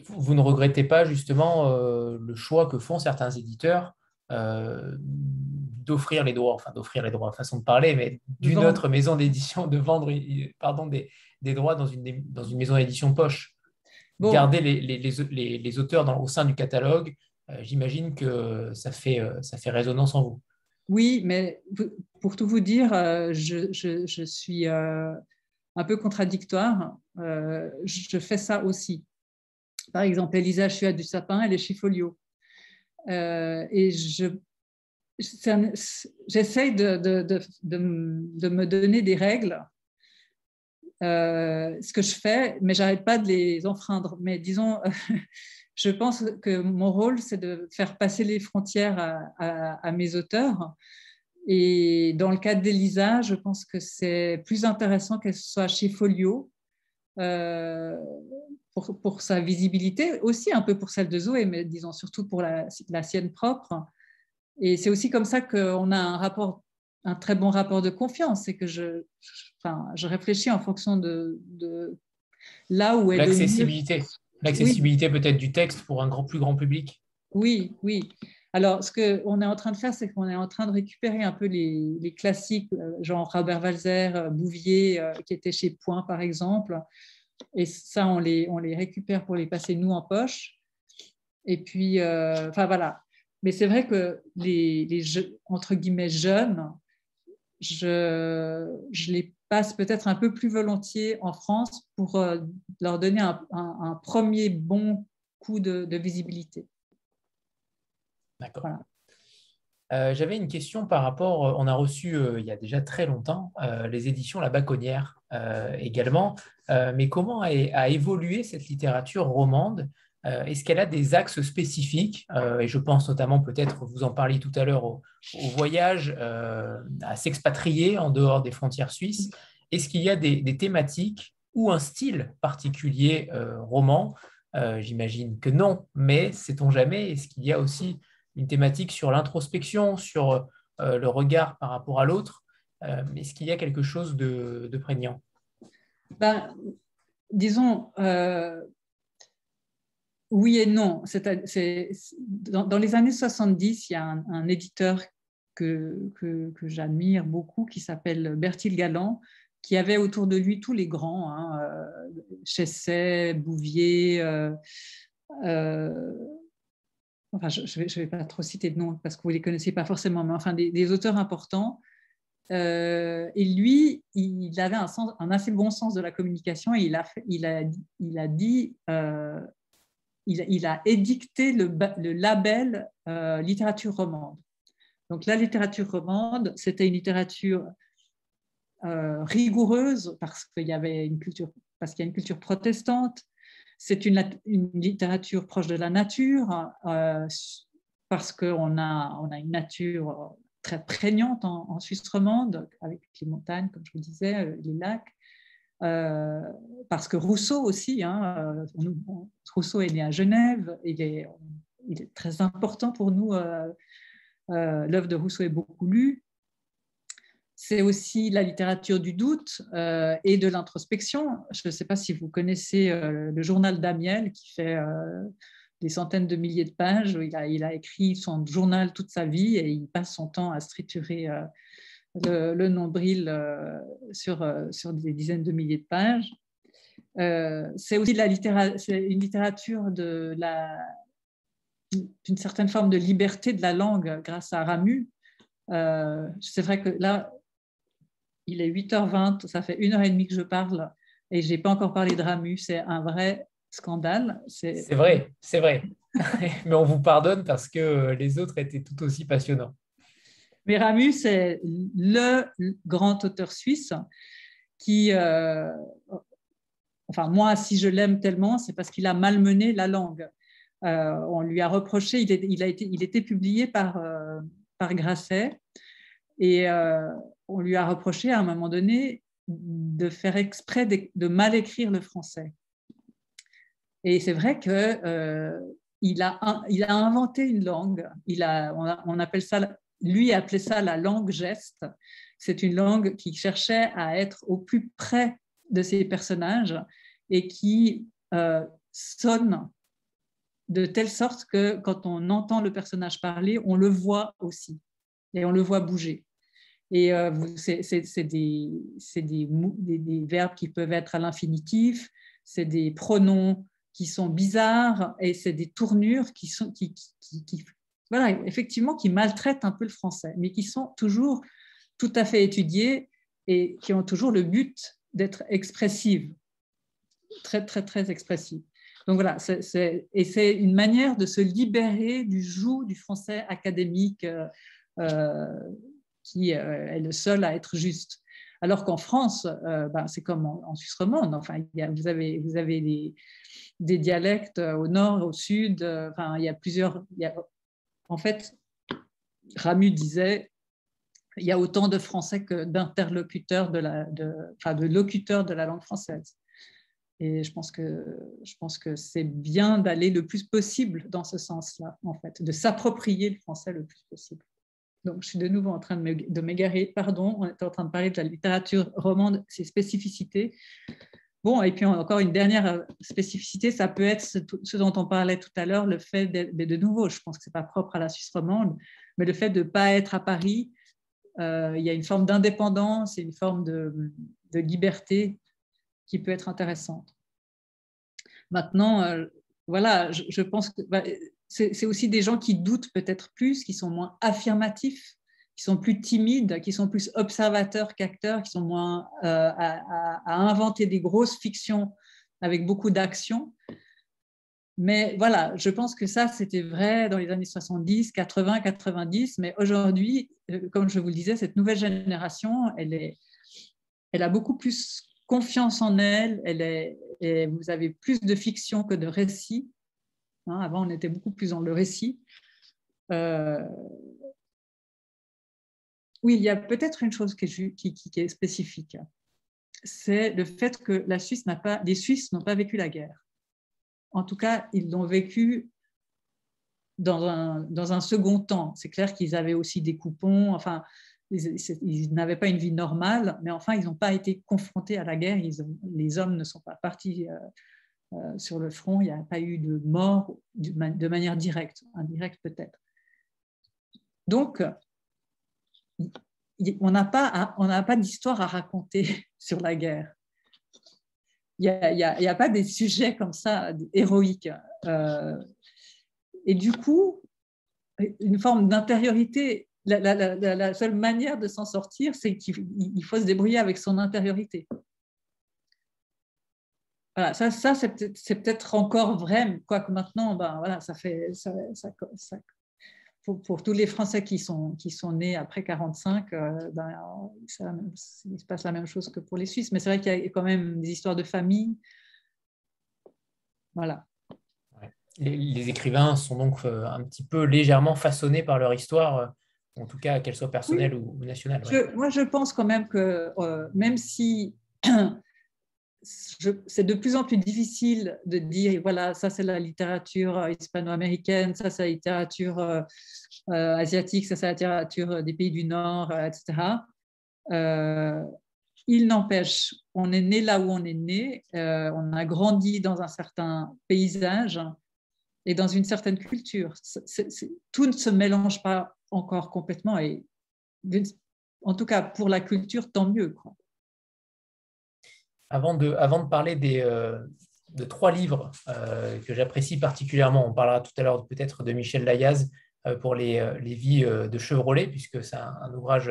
vous, ne regrettez pas justement euh, le choix que font certains éditeurs euh, d'offrir les droits, enfin d'offrir les droits, façon de parler, mais d'une autre maison d'édition, de vendre pardon, des, des, droits dans une, dans une maison d'édition poche. Garder les, les, les, les, auteurs dans, au sein du catalogue, euh, j'imagine que ça fait, ça fait résonance en vous. Oui, mais pour tout vous dire, je, je, je suis un peu contradictoire. je fais ça aussi. Par exemple, Elisa Chua du Sapin, elle est chez Folio. Euh, et je, j'essaye de, de, de, de, me donner des règles, euh, ce que je fais, mais j'arrête pas de les enfreindre. Mais disons, [LAUGHS] je pense que mon rôle, c'est de faire passer les frontières à, mes auteurs. Et dans le cas d'Elisa, je pense que c'est plus intéressant qu'elle soit chez Folio. Euh, pour, sa visibilité, aussi un peu pour celle de Zoé, mais disons surtout pour la, sienne propre. Et c'est aussi comme ça qu'on a un rapport, un très bon rapport de confiance. C'est que je, réfléchis en fonction de, là où est l'accessibilité. L'accessibilité peut-être du texte pour un grand, plus grand public. Oui, oui. Alors, ce qu'on est en train de faire, c'est qu'on est en train de récupérer un peu les, classiques, euh, genre Robert Walzer, euh, Bouvier, euh, qui était chez Point, par exemple. Et ça, on les, on les récupère pour les passer, nous, en poche. Et puis, enfin, voilà. Mais c'est vrai que les, les entre guillemets, jeunes, je, je les passe peut-être un peu plus volontiers en France pour leur donner un, premier bon coup de visibilité. D'accord. Euh, j'avais une question par rapport, euh, on a reçu euh, il y a déjà très longtemps les éditions La Baconnière également, mais comment a, évolué cette littérature romande? Est-ce qu'elle a des axes spécifiques Et je pense notamment peut-être, vous en parliez tout à l'heure, au, voyage, à s'expatrier en dehors des frontières suisses. Est-ce qu'il y a des, thématiques ou un style particulier roman J'imagine que non, mais sait-on jamais Est-ce qu'il y a aussi une thématique sur l'introspection, sur euh, le regard par rapport à l'autre. Euh, est-ce qu'il y a quelque chose de, prégnant? Ben, Disons, euh, oui et non. dans, les années 70, il y a un, éditeur que, j'admire beaucoup qui s'appelle Bertil Galland, qui avait autour de lui tous les grands, hein, Chesset, Bouvier, enfin, je ne vais, pas trop citer de noms parce que vous ne les connaissez pas forcément, mais enfin des, auteurs importants. Euh, et lui, il avait un, assez bon sens de la communication et il a, dit, euh, il, a édicté le, label euh, littérature romande. Donc la littérature romande, c'était une littérature rigoureuse parce qu'il y avait une culture, a une culture protestante, c'est une, littérature proche de la nature euh, parce qu'on a, une nature très prégnante en, Suisse romande, avec les montagnes, comme je vous disais, euh, les lacs. Euh, parce que Rousseau aussi, hein, Rousseau est né à Genève, il est, très important pour nous. L'œuvre de Rousseau est beaucoup lue c'est aussi la littérature du doute euh, et de l'introspection. Je ne sais pas si vous connaissez euh, le journal d'Amiel qui fait euh, des centaines de milliers de pages. Il a, il a, écrit son journal toute sa vie et il passe son temps à striturer le, nombril sur, sur des dizaines de milliers de pages. c'est aussi la une littérature d'une certaine forme de liberté de la langue grâce à Ramu. c'est vrai que là, il est 8h20, ça fait une heure et demie que je parle et je n'ai pas encore parlé de Ramu. C'est un vrai scandale. C'est vrai, c'est vrai. [LAUGHS] Mais on vous pardonne parce que les autres étaient tout aussi passionnants. Mais Ramu, c'est le grand auteur suisse qui, euh, enfin moi, si je l'aime tellement, c'est parce qu'il a malmené la langue. Euh, on lui a reproché, il, a été, il était publié par, euh, par Grasset, et on lui a reproché à un moment donné de faire exprès de, mal écrire le français. Et c'est vrai que il, a, il a inventé une langue. Il a, on, appelle ça, lui appelait ça la langue geste. C'est une langue qui cherchait à être au plus près de ses personnages et qui euh, sonne de telle sorte que quand on entend le personnage parler, on le voit aussi et on le voit bouger. Et euh, c'est des, des, des, verbes qui peuvent être à l'infinitif, c'est des pronoms qui sont bizarres et c'est des tournures qui sont, qui, qui, voilà, effectivement, qui maltraitent un peu le français, mais qui sont toujours tout à fait étudiées et qui ont toujours le but d'être expressives, très, très, très expressives. Donc voilà, et c'est une manière de se libérer du joug du français académique euh, euh qui euh, est le seul à être juste. Alors qu'en France, ben, c'est comme en, Suisse romande. Enfin, vous avez, vous avez des, des, dialectes au nord, au sud. Enfin, il y a plusieurs. En fait, Ramu disait il y a autant de français que d'interlocuteurs de la, enfin, de locuteurs de la langue française. Et je pense que, je pense que c'est bien d'aller le plus possible dans ce sens-là, en fait, de s'approprier le français le plus possible. donc je suis de nouveau en train de m'égarer, pardon, on est en train de parler de la littérature romande, ses spécificités. Bon, et puis encore une dernière euh, spécificité, ça peut être ce, dont on parlait tout à l'heure, le fait de, de nouveau, je pense que ce n'est pas propre à la Suisse romande, mais le fait de ne pas être à Paris, euh, il y a une forme d'indépendance et une forme de, liberté qui peut être intéressante. Maintenant, euh, voilà, je, pense que bah, c'est aussi des gens qui doutent peut-être plus, qui sont moins affirmatifs qui sont plus timides, qui sont plus observateurs qu'acteurs, qui sont moins euh, à, inventer des grosses fictions avec beaucoup d'action. Mais voilà, je pense que ça, c'était vrai dans les années 70, 80, 90. Mais aujourd'hui, euh, comme je vous le disais, cette nouvelle génération, elle, est, elle a beaucoup plus confiance en elle. elle est, vous avez plus de fiction que de récit. Hein, avant, on était beaucoup plus dans le récit. Euh, oui, il y a peut-être une chose qui est, spécifique. C'est le fait que la Suisse pas, les Suisses n'ont pas vécu la guerre. En tout cas, ils l'ont vécu dans un, dans un second temps. C'est clair qu'ils avaient aussi des coupons, enfin, ils, n'avaient pas une vie normale, mais enfin, ils n'ont pas été confrontés à la guerre. les hommes ne sont pas partis euh, euh, sur le front. Il n'y a pas eu de mort de, de manière directe, indirecte peut-être. Donc, on n'a pas, pas d'histoire à raconter [LAUGHS] sur la guerre. Il n'y a, a, pas des sujets comme ça héroïques. Euh, et du coup, une forme d'intériorité. La, seule manière de s'en sortir, c'est qu'il faut se débrouiller avec son intériorité. Voilà, ça, ça c'est peut-être encore vrai, quoique maintenant, ben, voilà, ça fait, ça, ça, pour, tous les Français qui sont, qui sont nés après 45, euh, ben, il se passe la même chose que pour les Suisses. Mais c'est vrai qu'il y a quand même des histoires de famille. Voilà. Les, écrivains sont donc euh, un petit peu légèrement façonnés par leur histoire, euh, en tout cas qu'elle soit personnelle ou, nationale. moi, je pense quand même que même si [CLEARS THROAT] c'est de plus en plus difficile de dire, voilà, ça c'est la littérature euh, hispano-américaine, ça c'est la littérature euh, euh, asiatique, ça c'est la littérature des pays du Nord, etc. il n'empêche, on est né là où on est né, on a grandi dans un certain paysage et dans une certaine culture. tout ne se mélange pas encore complètement et en tout cas pour la culture, tant mieux. Quoi. Avant de, avant de parler des, euh, de trois livres euh, que j'apprécie particulièrement, on parlera tout à l'heure peut-être de Michel Layaz euh, pour les, les, vies de Chevrolet, puisque c'est un, ouvrage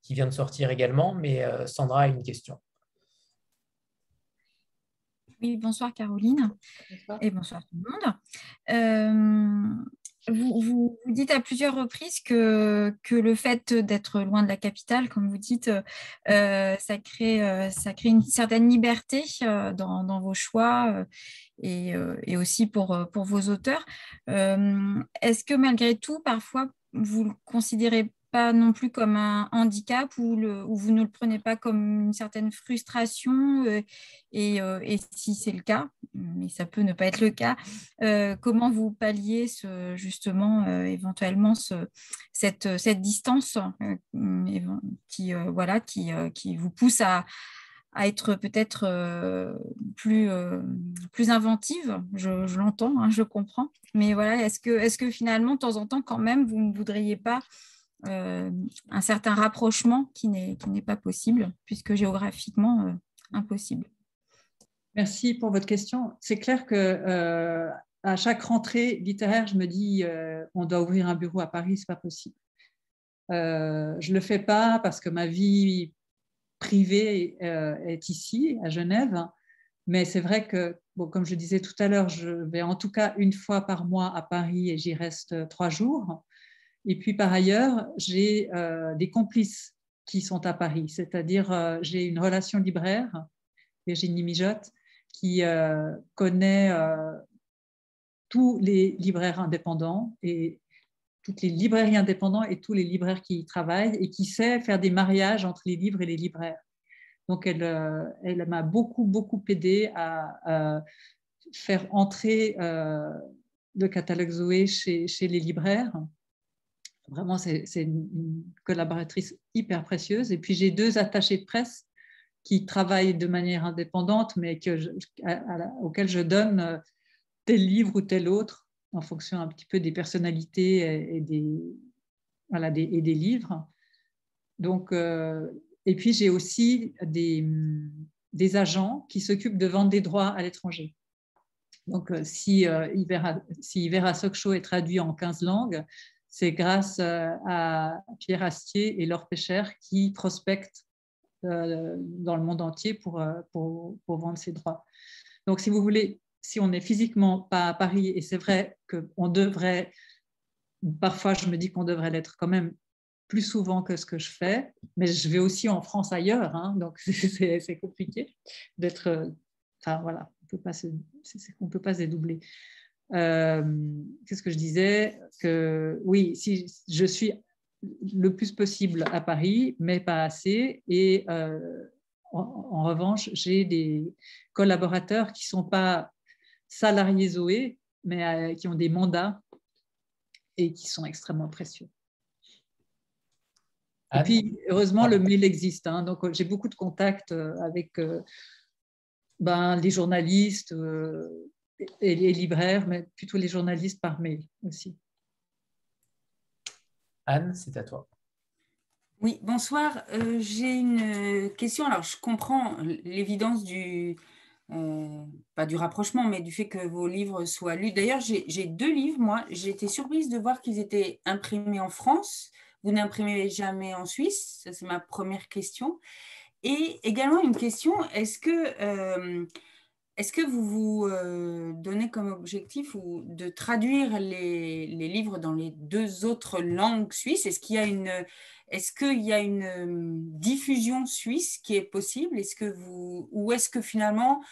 qui vient de sortir également. Mais Sandra a une question. Oui, bonsoir Caroline. Et bonsoir tout le monde vous, dites à plusieurs reprises que, le fait d'être loin de la capitale, comme vous dites, euh, ça, crée, euh, ça crée une certaine liberté euh, dans, vos choix et, aussi pour, pour vos auteurs. Est-ce que malgré tout, parfois, vous le considérez pas non plus comme un handicap ou, le, vous ne le prenez pas comme une certaine frustration euh, euh, et, si c'est le cas, mais ça peut ne pas être le cas, euh, comment vous palliez ce, justement éventuellement ce, cette, cette, distance qui, voilà, qui, qui vous pousse à, à être peut-être plus, plus inventive, je, l'entends, hein, je comprends. Mais voilà, est-ce que, est que finalement, de temps en temps, quand même, vous ne voudriez pas un certain rapprochement qui n'est pas possible, puisque géographiquement euh, impossible. Merci pour votre question. C'est clair que euh, à chaque rentrée littéraire, je me dis on doit ouvrir un bureau à Paris, c'est pas possible. je le fais pas parce que ma vie privée est ici, à Genève, mais c'est vrai que, comme je disais tout à l'heure, je vais en tout cas une fois par mois à Paris et j'y reste trois jours. Et puis par ailleurs, j'ai euh, des complices qui sont à Paris, c'est-à-dire euh, j'ai une relation libraire, Virginie Mijotte, qui euh, connaît tous les libraires indépendants et toutes les librairies indépendantes et tous les libraires qui y travaillent et qui sait faire des mariages entre les livres et les libraires. Donc elle, m'a beaucoup, beaucoup aidé à, faire entrer le catalogue Zoé chez les libraires Vraiment, c'est une, collaboratrice hyper précieuse. Et puis, j'ai deux attachés de presse qui travaillent de manière indépendante, mais que auxquels je donne euh, tel livre ou tel autre en fonction un petit peu des personnalités et des, voilà, et des livres. Donc, euh, et puis, j'ai aussi des, agents qui s'occupent de vendre des droits à l'étranger. Donc, euh, si, euh, Ivera, si Ivera Show est traduit en 15 langues, c'est grâce euh, à Pierre Astier et Laure qui prospectent dans le monde entier pour, pour, pour, vendre ces droits. Donc, si vous voulez, si on n'est physiquement pas à Paris, et c'est vrai qu'on devrait, parfois je me dis qu'on devrait l'être quand même plus souvent que ce que je fais, mais je vais aussi en France ailleurs, hein, donc [LAUGHS] c'est compliqué d'être. Enfin voilà, on ne peut pas se dédoubler. Euh, qu'est-ce que je disais que oui, si je suis le plus possible à Paris, mais pas assez. Et euh, en, revanche, j'ai des collaborateurs qui ne sont pas salariés Zoé, mais euh, qui ont des mandats et qui sont extrêmement précieux. Et puis, heureusement, le mail existe. Hein. donc, j'ai beaucoup de contacts avec euh, ben, les journalistes euh, et les libraires, mais plutôt les journalistes par mail aussi. Anne, c'est à toi. Oui, bonsoir. j'ai une question. Alors, je comprends l'évidence du, pas du rapprochement, mais du fait que vos livres soient lus. D'ailleurs, j'ai deux livres, moi. J'ai été surprise de voir qu'ils étaient imprimés en France vous n'imprimez jamais en Suisse Ça, c'est ma première question. Et également une question, est-ce que, euh, est que vous vous euh, donnez comme objectif de traduire les, livres dans les deux autres langues suisses? Est-ce qu'il y a une, est-ce euh, diffusion suisse qui est possible? Est-ce que vous, ou est-ce que finalement,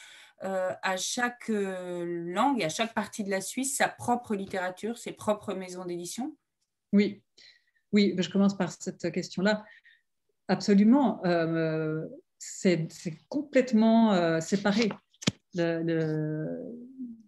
à chaque langue à chaque partie de la Suisse, sa propre littérature, ses propres maisons d'édition? Oui, oui, je commence par cette question-là. Absolument, euh, c'est complètement euh,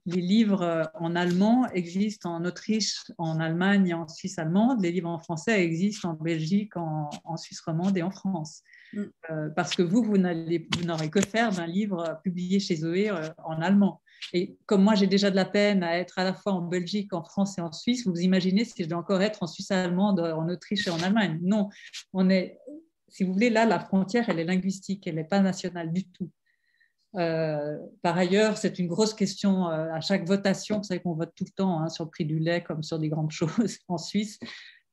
les livres en allemand existent en Autriche, en Allemagne et en Suisse allemande. Les livres en français existent en Belgique, en, Suisse romande et en France. Mm. Euh, parce que vous, vous n'aurez que faire d'un livre publié chez Zoé en allemand. Et comme moi, j'ai déjà de la peine à être à la fois en Belgique, en France et en Suisse, vous imaginez si je dois encore être en Suisse allemande, en Autriche et en Allemagne. Non, on est, si vous voulez, là, la frontière, elle est linguistique, elle n'est pas nationale du tout. Euh, par ailleurs, c'est une grosse question euh, à chaque votation. Vous savez qu'on vote tout le temps hein, sur le prix du lait comme sur des grandes [LAUGHS] choses en Suisse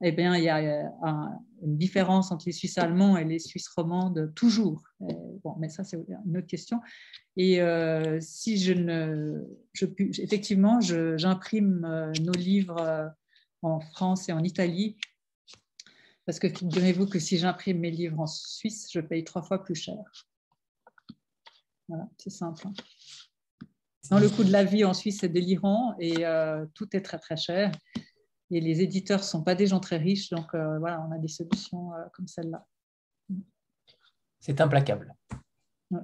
eh bien, il y a euh, une différence entre les Suisses allemands et les Suisses romandes, toujours. Bon, mais ça, c'est une autre question. Et si je ne. Effectivement, j'imprime nos livres en France et en Italie, parce que figurez-vous que si j'imprime mes livres en Suisse, je paye trois fois plus cher. Voilà, c'est simple. Hein. Dans le coût de la vie en Suisse, c'est délirant et tout est très très cher et les éditeurs ne sont pas des gens très riches, donc euh, voilà, on a des solutions euh, comme celle-là. C'est implacable. [LAUGHS]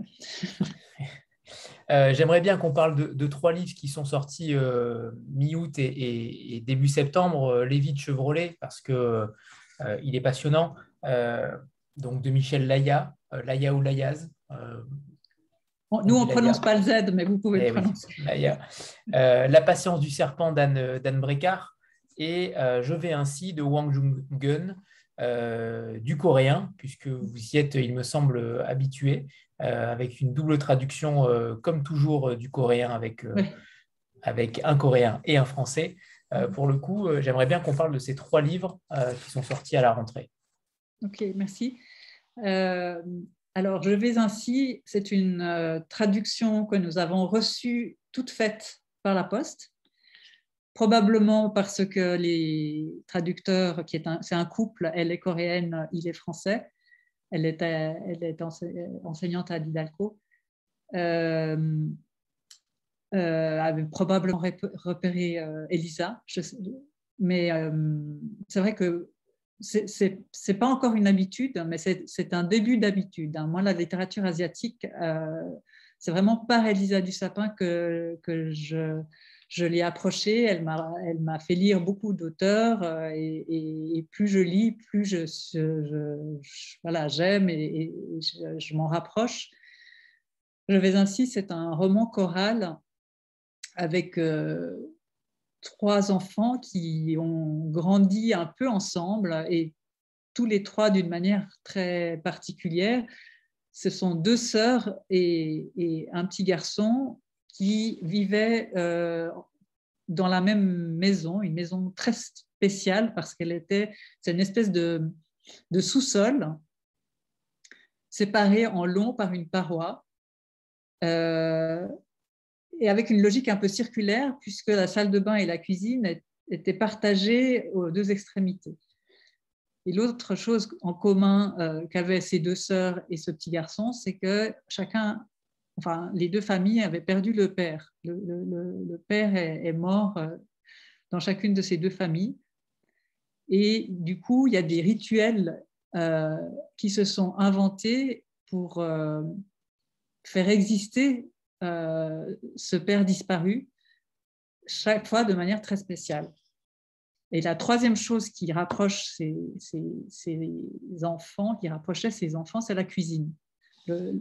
Euh, j'aimerais bien qu'on parle de, trois livres qui sont sortis mi-août et, début septembre. Lévi de Chevrolet, parce qu'il il est passionnant. donc de Michel Laya, Laya ou Layaz. Nous, on ne prononce pas le Z, mais vous pouvez le eh prononcer. [LAUGHS] La patience du serpent d'Anne Brécard et euh, Je vais ainsi de Wang Jung-gun, euh, du coréen, puisque vous y êtes, il me semble, habitué, euh, avec une double traduction, comme toujours, du coréen avec, avec un coréen et un français. pour le coup, j'aimerais bien qu'on parle de ces trois livres qui sont sortis à la rentrée. Ok, merci. Alors, Je vais ainsi, c'est une traduction que nous avons reçue toute faite par la poste. Probablement parce que les traducteurs, c'est un couple, elle est coréenne, il est français, elle est, elle est enseignante à Didalco, euh, euh, avait probablement repéré euh, Elisa, mais euh, c'est vrai que c'est pas encore une habitude, mais c'est un début d'habitude. Hein. Moi, la littérature asiatique, c'est vraiment par Elisa du Sapin que, je l'ai approchée, elle m'a fait lire beaucoup d'auteurs euh, et, plus je lis, plus j'aime et, je, m'en rapproche. Je vais ainsi, c'est un roman choral avec euh, trois enfants qui ont grandi un peu ensemble et tous les trois d'une manière très particulière. Ce sont deux sœurs et un petit garçon qui vivaient euh, dans la même maison, une maison très spéciale parce qu'elle était, c'est une espèce de, sous-sol séparé en long par une paroi euh, et avec une logique un peu circulaire puisque la salle de bain et la cuisine étaient partagées aux deux extrémités. Et l'autre chose en commun euh, qu'avaient ces deux sœurs et ce petit garçon, c'est que chacun enfin, les deux familles avaient perdu le père. Le, père est, mort euh, dans chacune de ces deux familles. Et du coup, il y a des rituels euh, qui se sont inventés pour faire exister ce père disparu, chaque fois de manière très spéciale. Et la troisième chose qui rapproche ces, enfants, qui rapprochait ces enfants, c'est la cuisine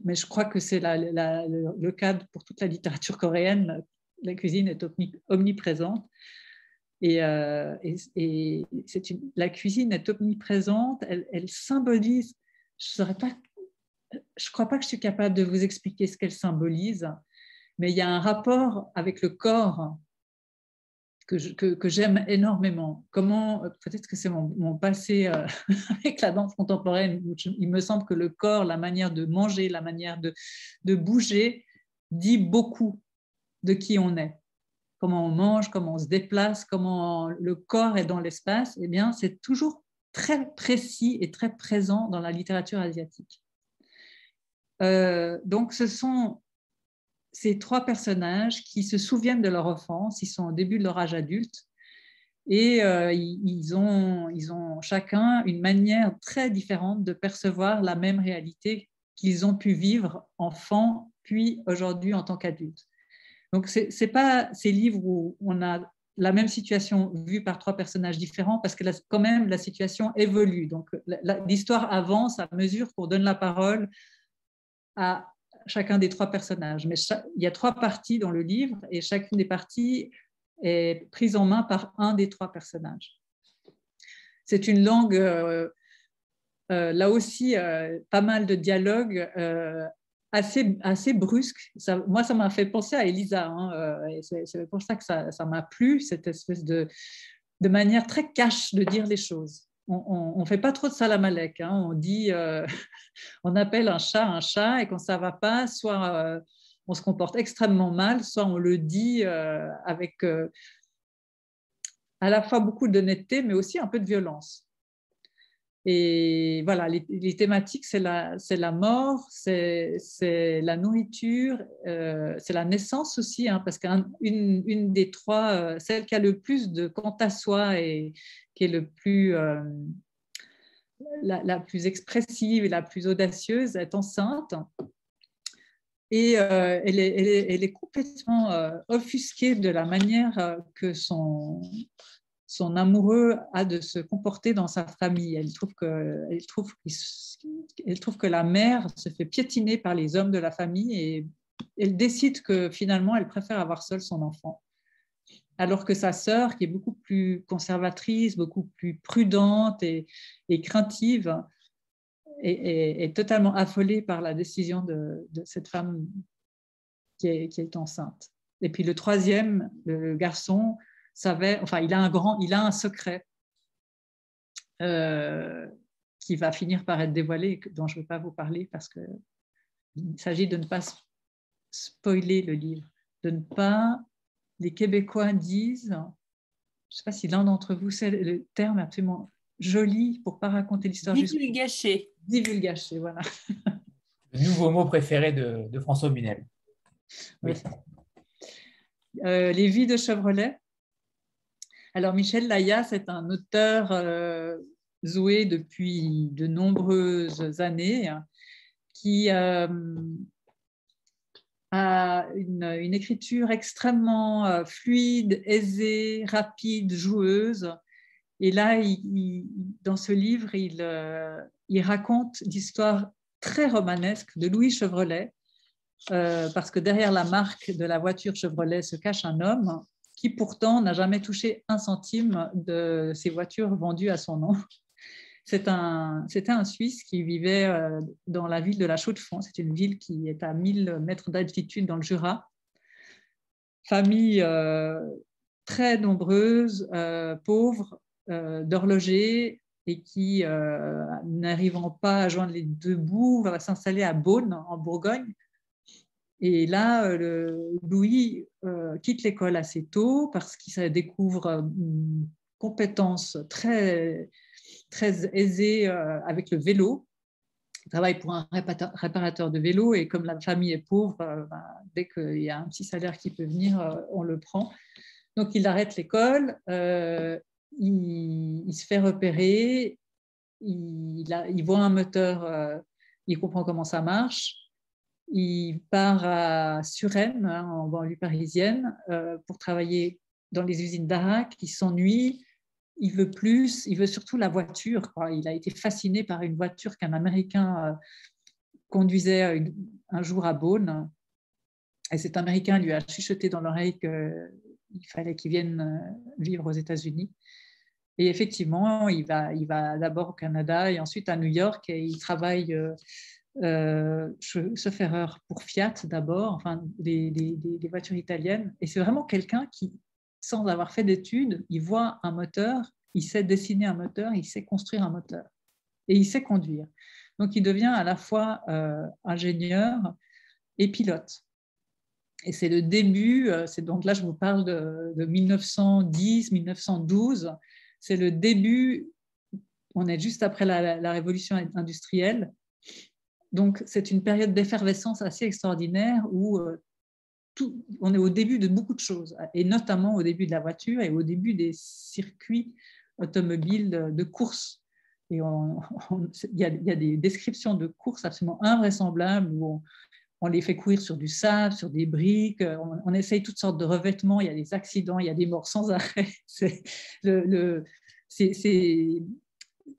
mais je crois que c'est le, cas pour toute la littérature coréenne. La cuisine est omniprésente. Et, euh, la cuisine est omniprésente, elle, symbolise, je ne crois pas que je suis capable de vous expliquer ce qu'elle symbolise, mais il y a un rapport avec le corps que, j'aime énormément. Comment, peut-être que c'est mon, passé euh, [LAUGHS] avec la danse contemporaine, il me semble que le corps, la manière de manger, la manière de, de bouger, dit beaucoup de qui on est. Comment on mange, comment on se déplace, comment le corps est dans l'espace, eh bien, c'est toujours très précis et très présent dans la littérature asiatique. Euh, donc, ce sont ces trois personnages qui se souviennent de leur enfance, ils sont au début de leur âge adulte, et euh, ils, ont, ils ont chacun une manière très différente de percevoir la même réalité qu'ils ont pu vivre enfant, puis aujourd'hui en tant qu'adulte. Donc, ce n'est pas ces livres où on a la même situation vue par trois personnages différents, parce que quand même, la situation évolue. Donc, l'histoire avance à mesure qu'on donne la parole à chacun des trois personnages. Mais il y a trois parties dans le livre et chacune des parties est prise en main par un des trois personnages. C'est une langue, euh, euh, là aussi, euh, pas mal de dialogues assez, assez brusques. moi, ça m'a fait penser à Elisa. Hein, c'est pour ça que ça m'a plu, cette espèce de, de manière très cash de dire les choses on ne fait pas trop de salamalek. Hein. On dit, euh, [LAUGHS] on appelle un chat un chat, et quand ça va pas, soit euh, on se comporte extrêmement mal, soit on le dit euh, avec à la fois beaucoup d'honnêteté, mais aussi un peu de violence. Et voilà, les, thématiques, c'est la, mort, c'est la nourriture, c'est la naissance aussi, hein, parce qu'une une des trois, celle qui a le plus de quant à soi et, qui est le plus, euh, la, plus expressive et la plus audacieuse, est enceinte. Et euh, elle, est, complètement euh, offusquée de la manière que son, son amoureux a de se comporter dans sa famille. Elle trouve, que, elle, trouve, elle trouve que la mère se fait piétiner par les hommes de la famille et elle décide que finalement elle préfère avoir seule son enfant alors que sa sœur, qui est beaucoup plus conservatrice, beaucoup plus prudente et, craintive, est, totalement affolée par la décision de, cette femme qui est, enceinte. Et puis le troisième, le garçon, savait, enfin, il a un grand, il a un secret euh, qui va finir par être dévoilé, dont je ne vais pas vous parler parce qu'il s'agit de ne pas spoiler le livre, de ne pas les Québécois disent, je ne sais pas si l'un d'entre vous sait le terme absolument joli pour ne pas raconter l'histoire. Divulgacher. Divulgacher, voilà. [LAUGHS] Le nouveau mot préféré de, François Munel. Oui. Euh, les vies de Chevrolet. Alors, Michel Laya, c'est un auteur euh, zoué depuis de nombreuses années qui, euh, a une, écriture extrêmement euh, fluide, aisée, rapide, joueuse. Et là, dans ce livre, il, euh, il raconte l'histoire très romanesque de Louis Chevrolet, parce que derrière la marque de la voiture Chevrolet se cache un homme qui pourtant n'a jamais touché un centime de ces voitures vendues à son nom. C'était un, Suisse qui vivait euh, dans la ville de la Chaux-de-Fonds. C'est une ville qui est à 1000 mètres d'altitude dans le Jura. Famille euh, très nombreuse, euh, pauvre, d'horloger, et qui, n'arrivant pas à joindre les deux bouts, va s'installer à Beaune, en Bourgogne. Et là, le, Louis quitte l'école assez tôt parce qu'il découvre une compétence très très aisé euh, avec le vélo. Il travaille pour un réparateur de vélo et comme la famille est pauvre, euh, ben, dès qu'il y a un petit salaire qui peut venir, euh, on le prend. Donc il arrête l'école, il, se fait repérer, il voit un moteur, il comprend comment ça marche. Il part à Suresnes, hein, en banlieue parisienne, pour travailler dans les usines d'Arak. Il s'ennuie, il veut plus, il veut surtout la voiture. Il a été fasciné par une voiture qu'un Américain euh, conduisait euh, un jour à Beaune. Et cet Américain lui a chuchoté dans l'oreille qu'il fallait qu'il vienne euh, vivre aux États-Unis. Et effectivement, il va d'abord au Canada et ensuite à New York et il travaille euh, chauffeur pour Fiat d'abord, enfin des, voitures italiennes. Et c'est vraiment quelqu'un qui, sans avoir fait d'études, il voit un moteur, il sait dessiner un moteur, il sait construire un moteur et il sait conduire. Donc il devient à la fois euh, ingénieur et pilote. Et c'est le début, euh, c'est donc là je vous parle de, 1910-1912, c'est le début, on est juste après la révolution industrielle, donc c'est une période d'effervescence assez extraordinaire où euh, on est au début de beaucoup de choses, et notamment au début de la voiture et au début des circuits automobiles de course. Et [LAUGHS] il, y a, des descriptions de courses absolument invraisemblables où on, les fait courir sur du sable, sur des briques, on, essaye toutes sortes de revêtements, il y a des accidents, il y a des morts sans arrêt. [LAUGHS] C'est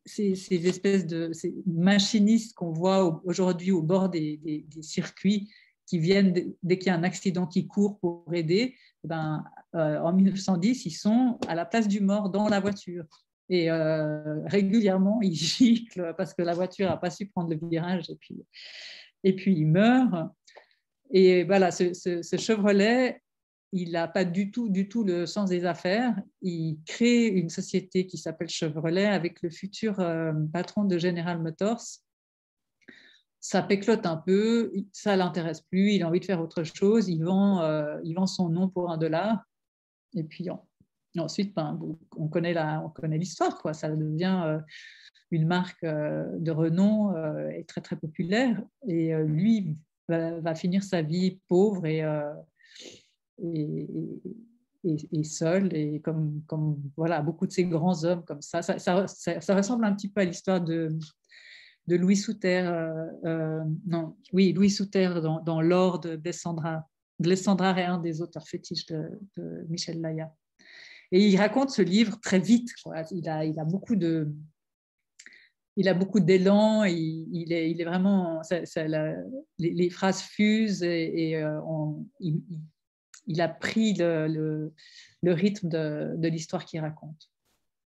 ces, espèces de machinistes qu'on voit aujourd'hui au bord des circuits qui viennent dès qu'il y a un accident qui court pour aider, eh ben, euh, en 1910, ils sont à la place du mort dans la voiture. Et euh, régulièrement, ils [LAUGHS] giclent parce que la voiture n'a pas su prendre le virage et puis, et puis ils meurent. Et voilà, ce, Chevrolet, il n'a pas du tout, du tout le sens des affaires. Il crée une société qui s'appelle Chevrolet avec le futur euh, patron de General Motors, ça péclote un peu, ça l'intéresse plus, il a envie de faire autre chose, il vend, euh, il vend son nom pour un dollar, et puis ensuite, ben, on connaît l'histoire. Ça devient euh, une marque de renom et très très populaire, et lui va, finir sa vie pauvre et, et, seul, et comme, comme voilà beaucoup de ces grands hommes comme ça, ça, ça ressemble un petit peu à l'histoire de de Louis Souter, euh, euh, non, oui, Louis Souter dans, dans L'or de. Alessandra est un des auteurs fétiches de, Michel Laya. Et il raconte ce livre très vite. Il, a, il a beaucoup de, il a beaucoup d'élan, il, il, est, il est vraiment, les, phrases fusent et, euh, il, a pris le, le, rythme de, de l'histoire qu'il raconte.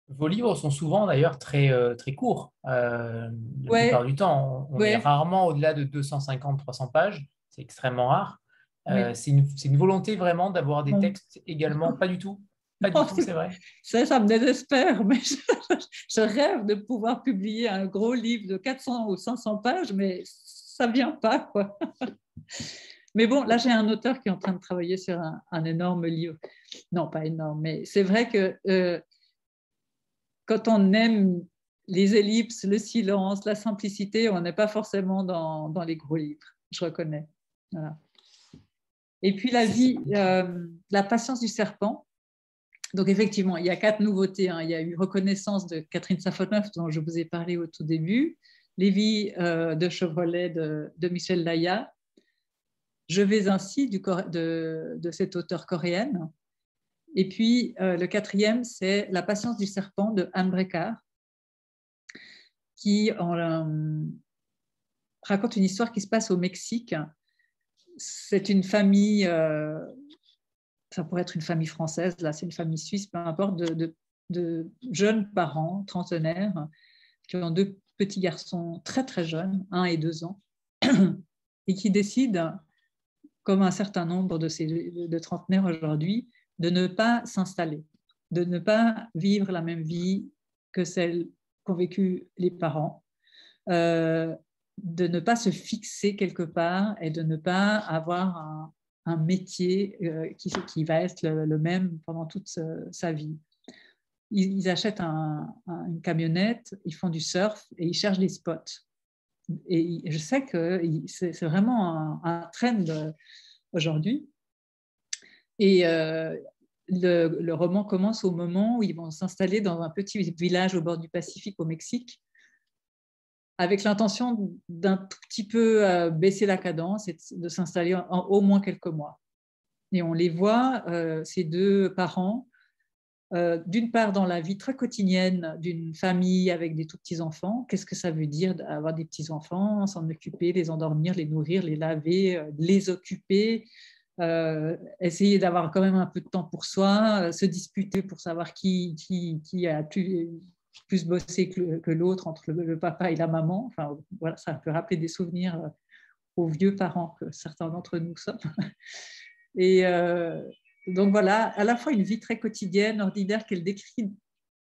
Vos livres sont souvent d'ailleurs très, euh, très courts. Euh, la plupart du temps, on, est rarement au-delà de 250-300 pages. C'est extrêmement rare. Euh, c'est une, volonté vraiment d'avoir des textes également Pas du tout. Pas du tout, c'est vrai. Ça, ça me désespère, mais je, rêve de pouvoir publier un gros livre de 400 ou 500 pages, mais ça ne vient pas. Quoi. Mais bon, là, j'ai un auteur qui est en train de travailler sur un, énorme livre. Non, pas énorme, mais c'est vrai que quand on aime les ellipses, le silence, la simplicité, on n'est pas forcément dans, les gros livres, je reconnais. Et puis la vie, euh, la patience du serpent. Donc effectivement, il y a quatre nouveautés. Hein. Il y a eu reconnaissance de Catherine Safonov, dont je vous ai parlé au tout début, Les vies euh, de Chevrolet de, Michel Laya, Je vais ainsi de, de cette auteure coréenne. Et puis le quatrième, c'est La patience du serpent de Anne Brecard, qui en, raconte une histoire qui se passe au Mexique. C'est une famille, ça pourrait être une famille française, là c'est une famille suisse, peu importe, de, de jeunes parents, trentenaires, qui ont deux petits garçons très très jeunes, un et deux ans, [CLEARS THROAT] et qui décident, comme un certain nombre de ces de trentenaires aujourd'hui, de ne pas s'installer, de ne pas vivre la même vie que celle qu'ont vécu les parents, euh, de ne pas se fixer quelque part et de ne pas avoir un, métier euh, qui, qui, va être le, même pendant toute sa vie ils, achètent une camionnette, ils font du surf et ils cherchent des spots. Et je sais que c'est vraiment un, trend aujourd'hui. Et euh, le, roman commence au moment où ils vont s'installer dans un petit village au bord du Pacifique au Mexique, avec l'intention d'un tout petit peu euh, baisser la cadence et de s'installer en, au moins quelques mois. Et on les voit, euh, ces deux parents, euh, d'une part dans la vie très quotidienne d'une famille avec des tout petits enfants. Qu'est-ce que ça veut dire d'avoir des petits enfants, s'en occuper, les endormir, les nourrir, les laver, euh, les occuper, euh, essayer d'avoir quand même un peu de temps pour soi, se disputer pour savoir qui, qui, a plus, plus bossé que, l'autre entre le, papa et la maman. Enfin, voilà, ça peut rappeler des souvenirs aux vieux parents que certains d'entre nous sommes. [LAUGHS] Et, donc voilà, à la fois une vie très quotidienne, ordinaire, qu'elle décrit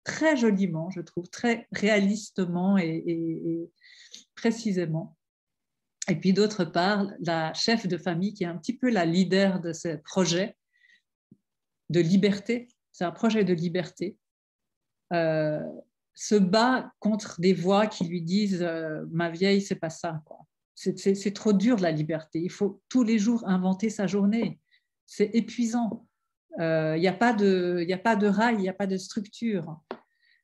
très joliment, je trouve, très réalistement et, précisément. Et puis d'autre part, la chef de famille qui est un petit peu la leader de ce projet de liberté, c'est un projet de liberté, euh, se bat contre des voix qui lui disent euh, ma vieille, c'est pas ça. C'est trop dur la liberté. Il faut tous les jours inventer sa journée c'est épuisant. Il euh, n'y a, pas de, a pas de rail, il n'y a pas de structure.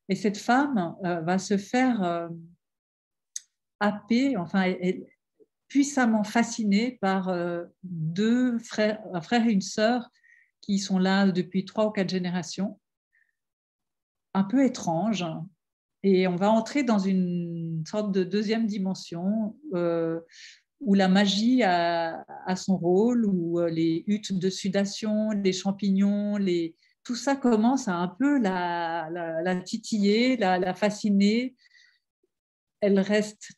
Et cette femme euh, va se faire euh, happer, enfin, est puissamment fascinée par deux frères, un frère et une sœur qui sont là depuis trois ou quatre générations, un peu étranges. Et on va entrer dans une sorte de deuxième dimension où la magie a, son rôle, où euh, les huttes de sudation, les champignons, tout ça commence à un peu la, titiller, la, fasciner. Elle reste,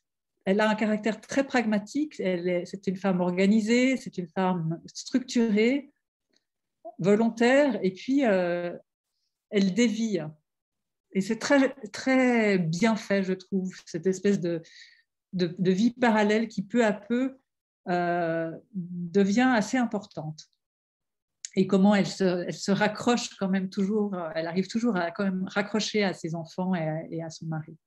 elle a un caractère très pragmatique. C'est une femme organisée, c'est une femme structurée, volontaire, et puis euh, elle dévie. Et c'est très, très bien fait, je trouve, cette espèce de, de, vie parallèle qui peu à peu euh, devient assez importante. Et comment elle se, raccroche quand même toujours, euh, elle arrive toujours à quand même raccrocher à ses enfants et à, son mari.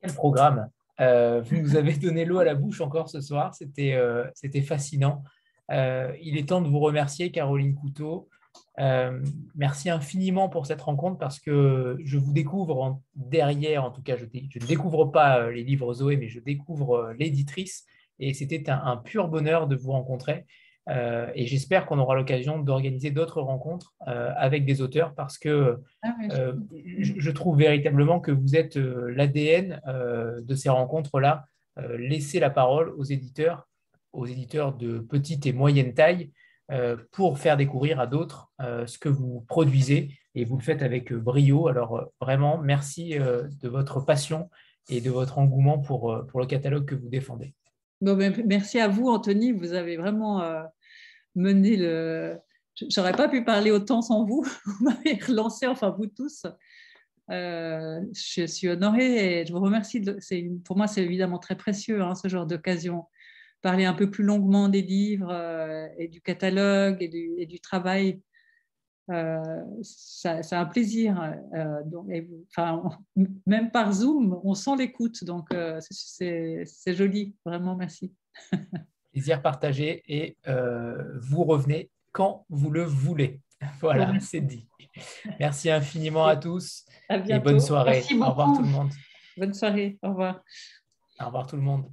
Quel programme euh, Vous nous avez donné l'eau à la bouche encore ce soir, c'était fascinant. il est temps de vous remercier, Caroline Couteau. Euh, merci infiniment pour cette rencontre parce que je vous découvre derrière, en tout cas, je, ne découvre pas euh, les livres Zoé, mais je découvre euh, l'éditrice et c'était un, pur bonheur de vous rencontrer. et j'espère qu'on aura l'occasion d'organiser d'autres rencontres avec des auteurs parce que ah je, trouve véritablement que vous êtes l'ADN de ces rencontres-là. laisser la parole aux éditeurs, aux éditeurs de petite et moyenne taille, pour faire découvrir à d'autres euh, ce que vous produisez et vous le faites avec brio. Alors euh, vraiment, merci de votre passion et de votre engouement pour, pour le catalogue que vous défendez. Ben, merci à vous, Anthony. Vous avez vraiment mené le. J'aurais pas pu parler autant sans vous. [LAUGHS] Vous m'avez relancé, enfin vous tous. je suis honorée et je vous remercie. Pour moi, c'est évidemment très précieux, hein, ce genre d'occasion parler un peu plus longuement des livres euh, et du catalogue et du, et du travail. Euh, c'est un plaisir. Euh, donc, enfin, même par Zoom, on sent l'écoute, donc c'est joli. Vraiment, merci. [LAUGHS] plaisir partagé et vous revenez quand vous le voulez. [LAUGHS] Voilà, c'est dit. Merci infiniment à tous et bonne soirée. Au revoir tout le monde. Bonne soirée. Au revoir. Au revoir tout le monde.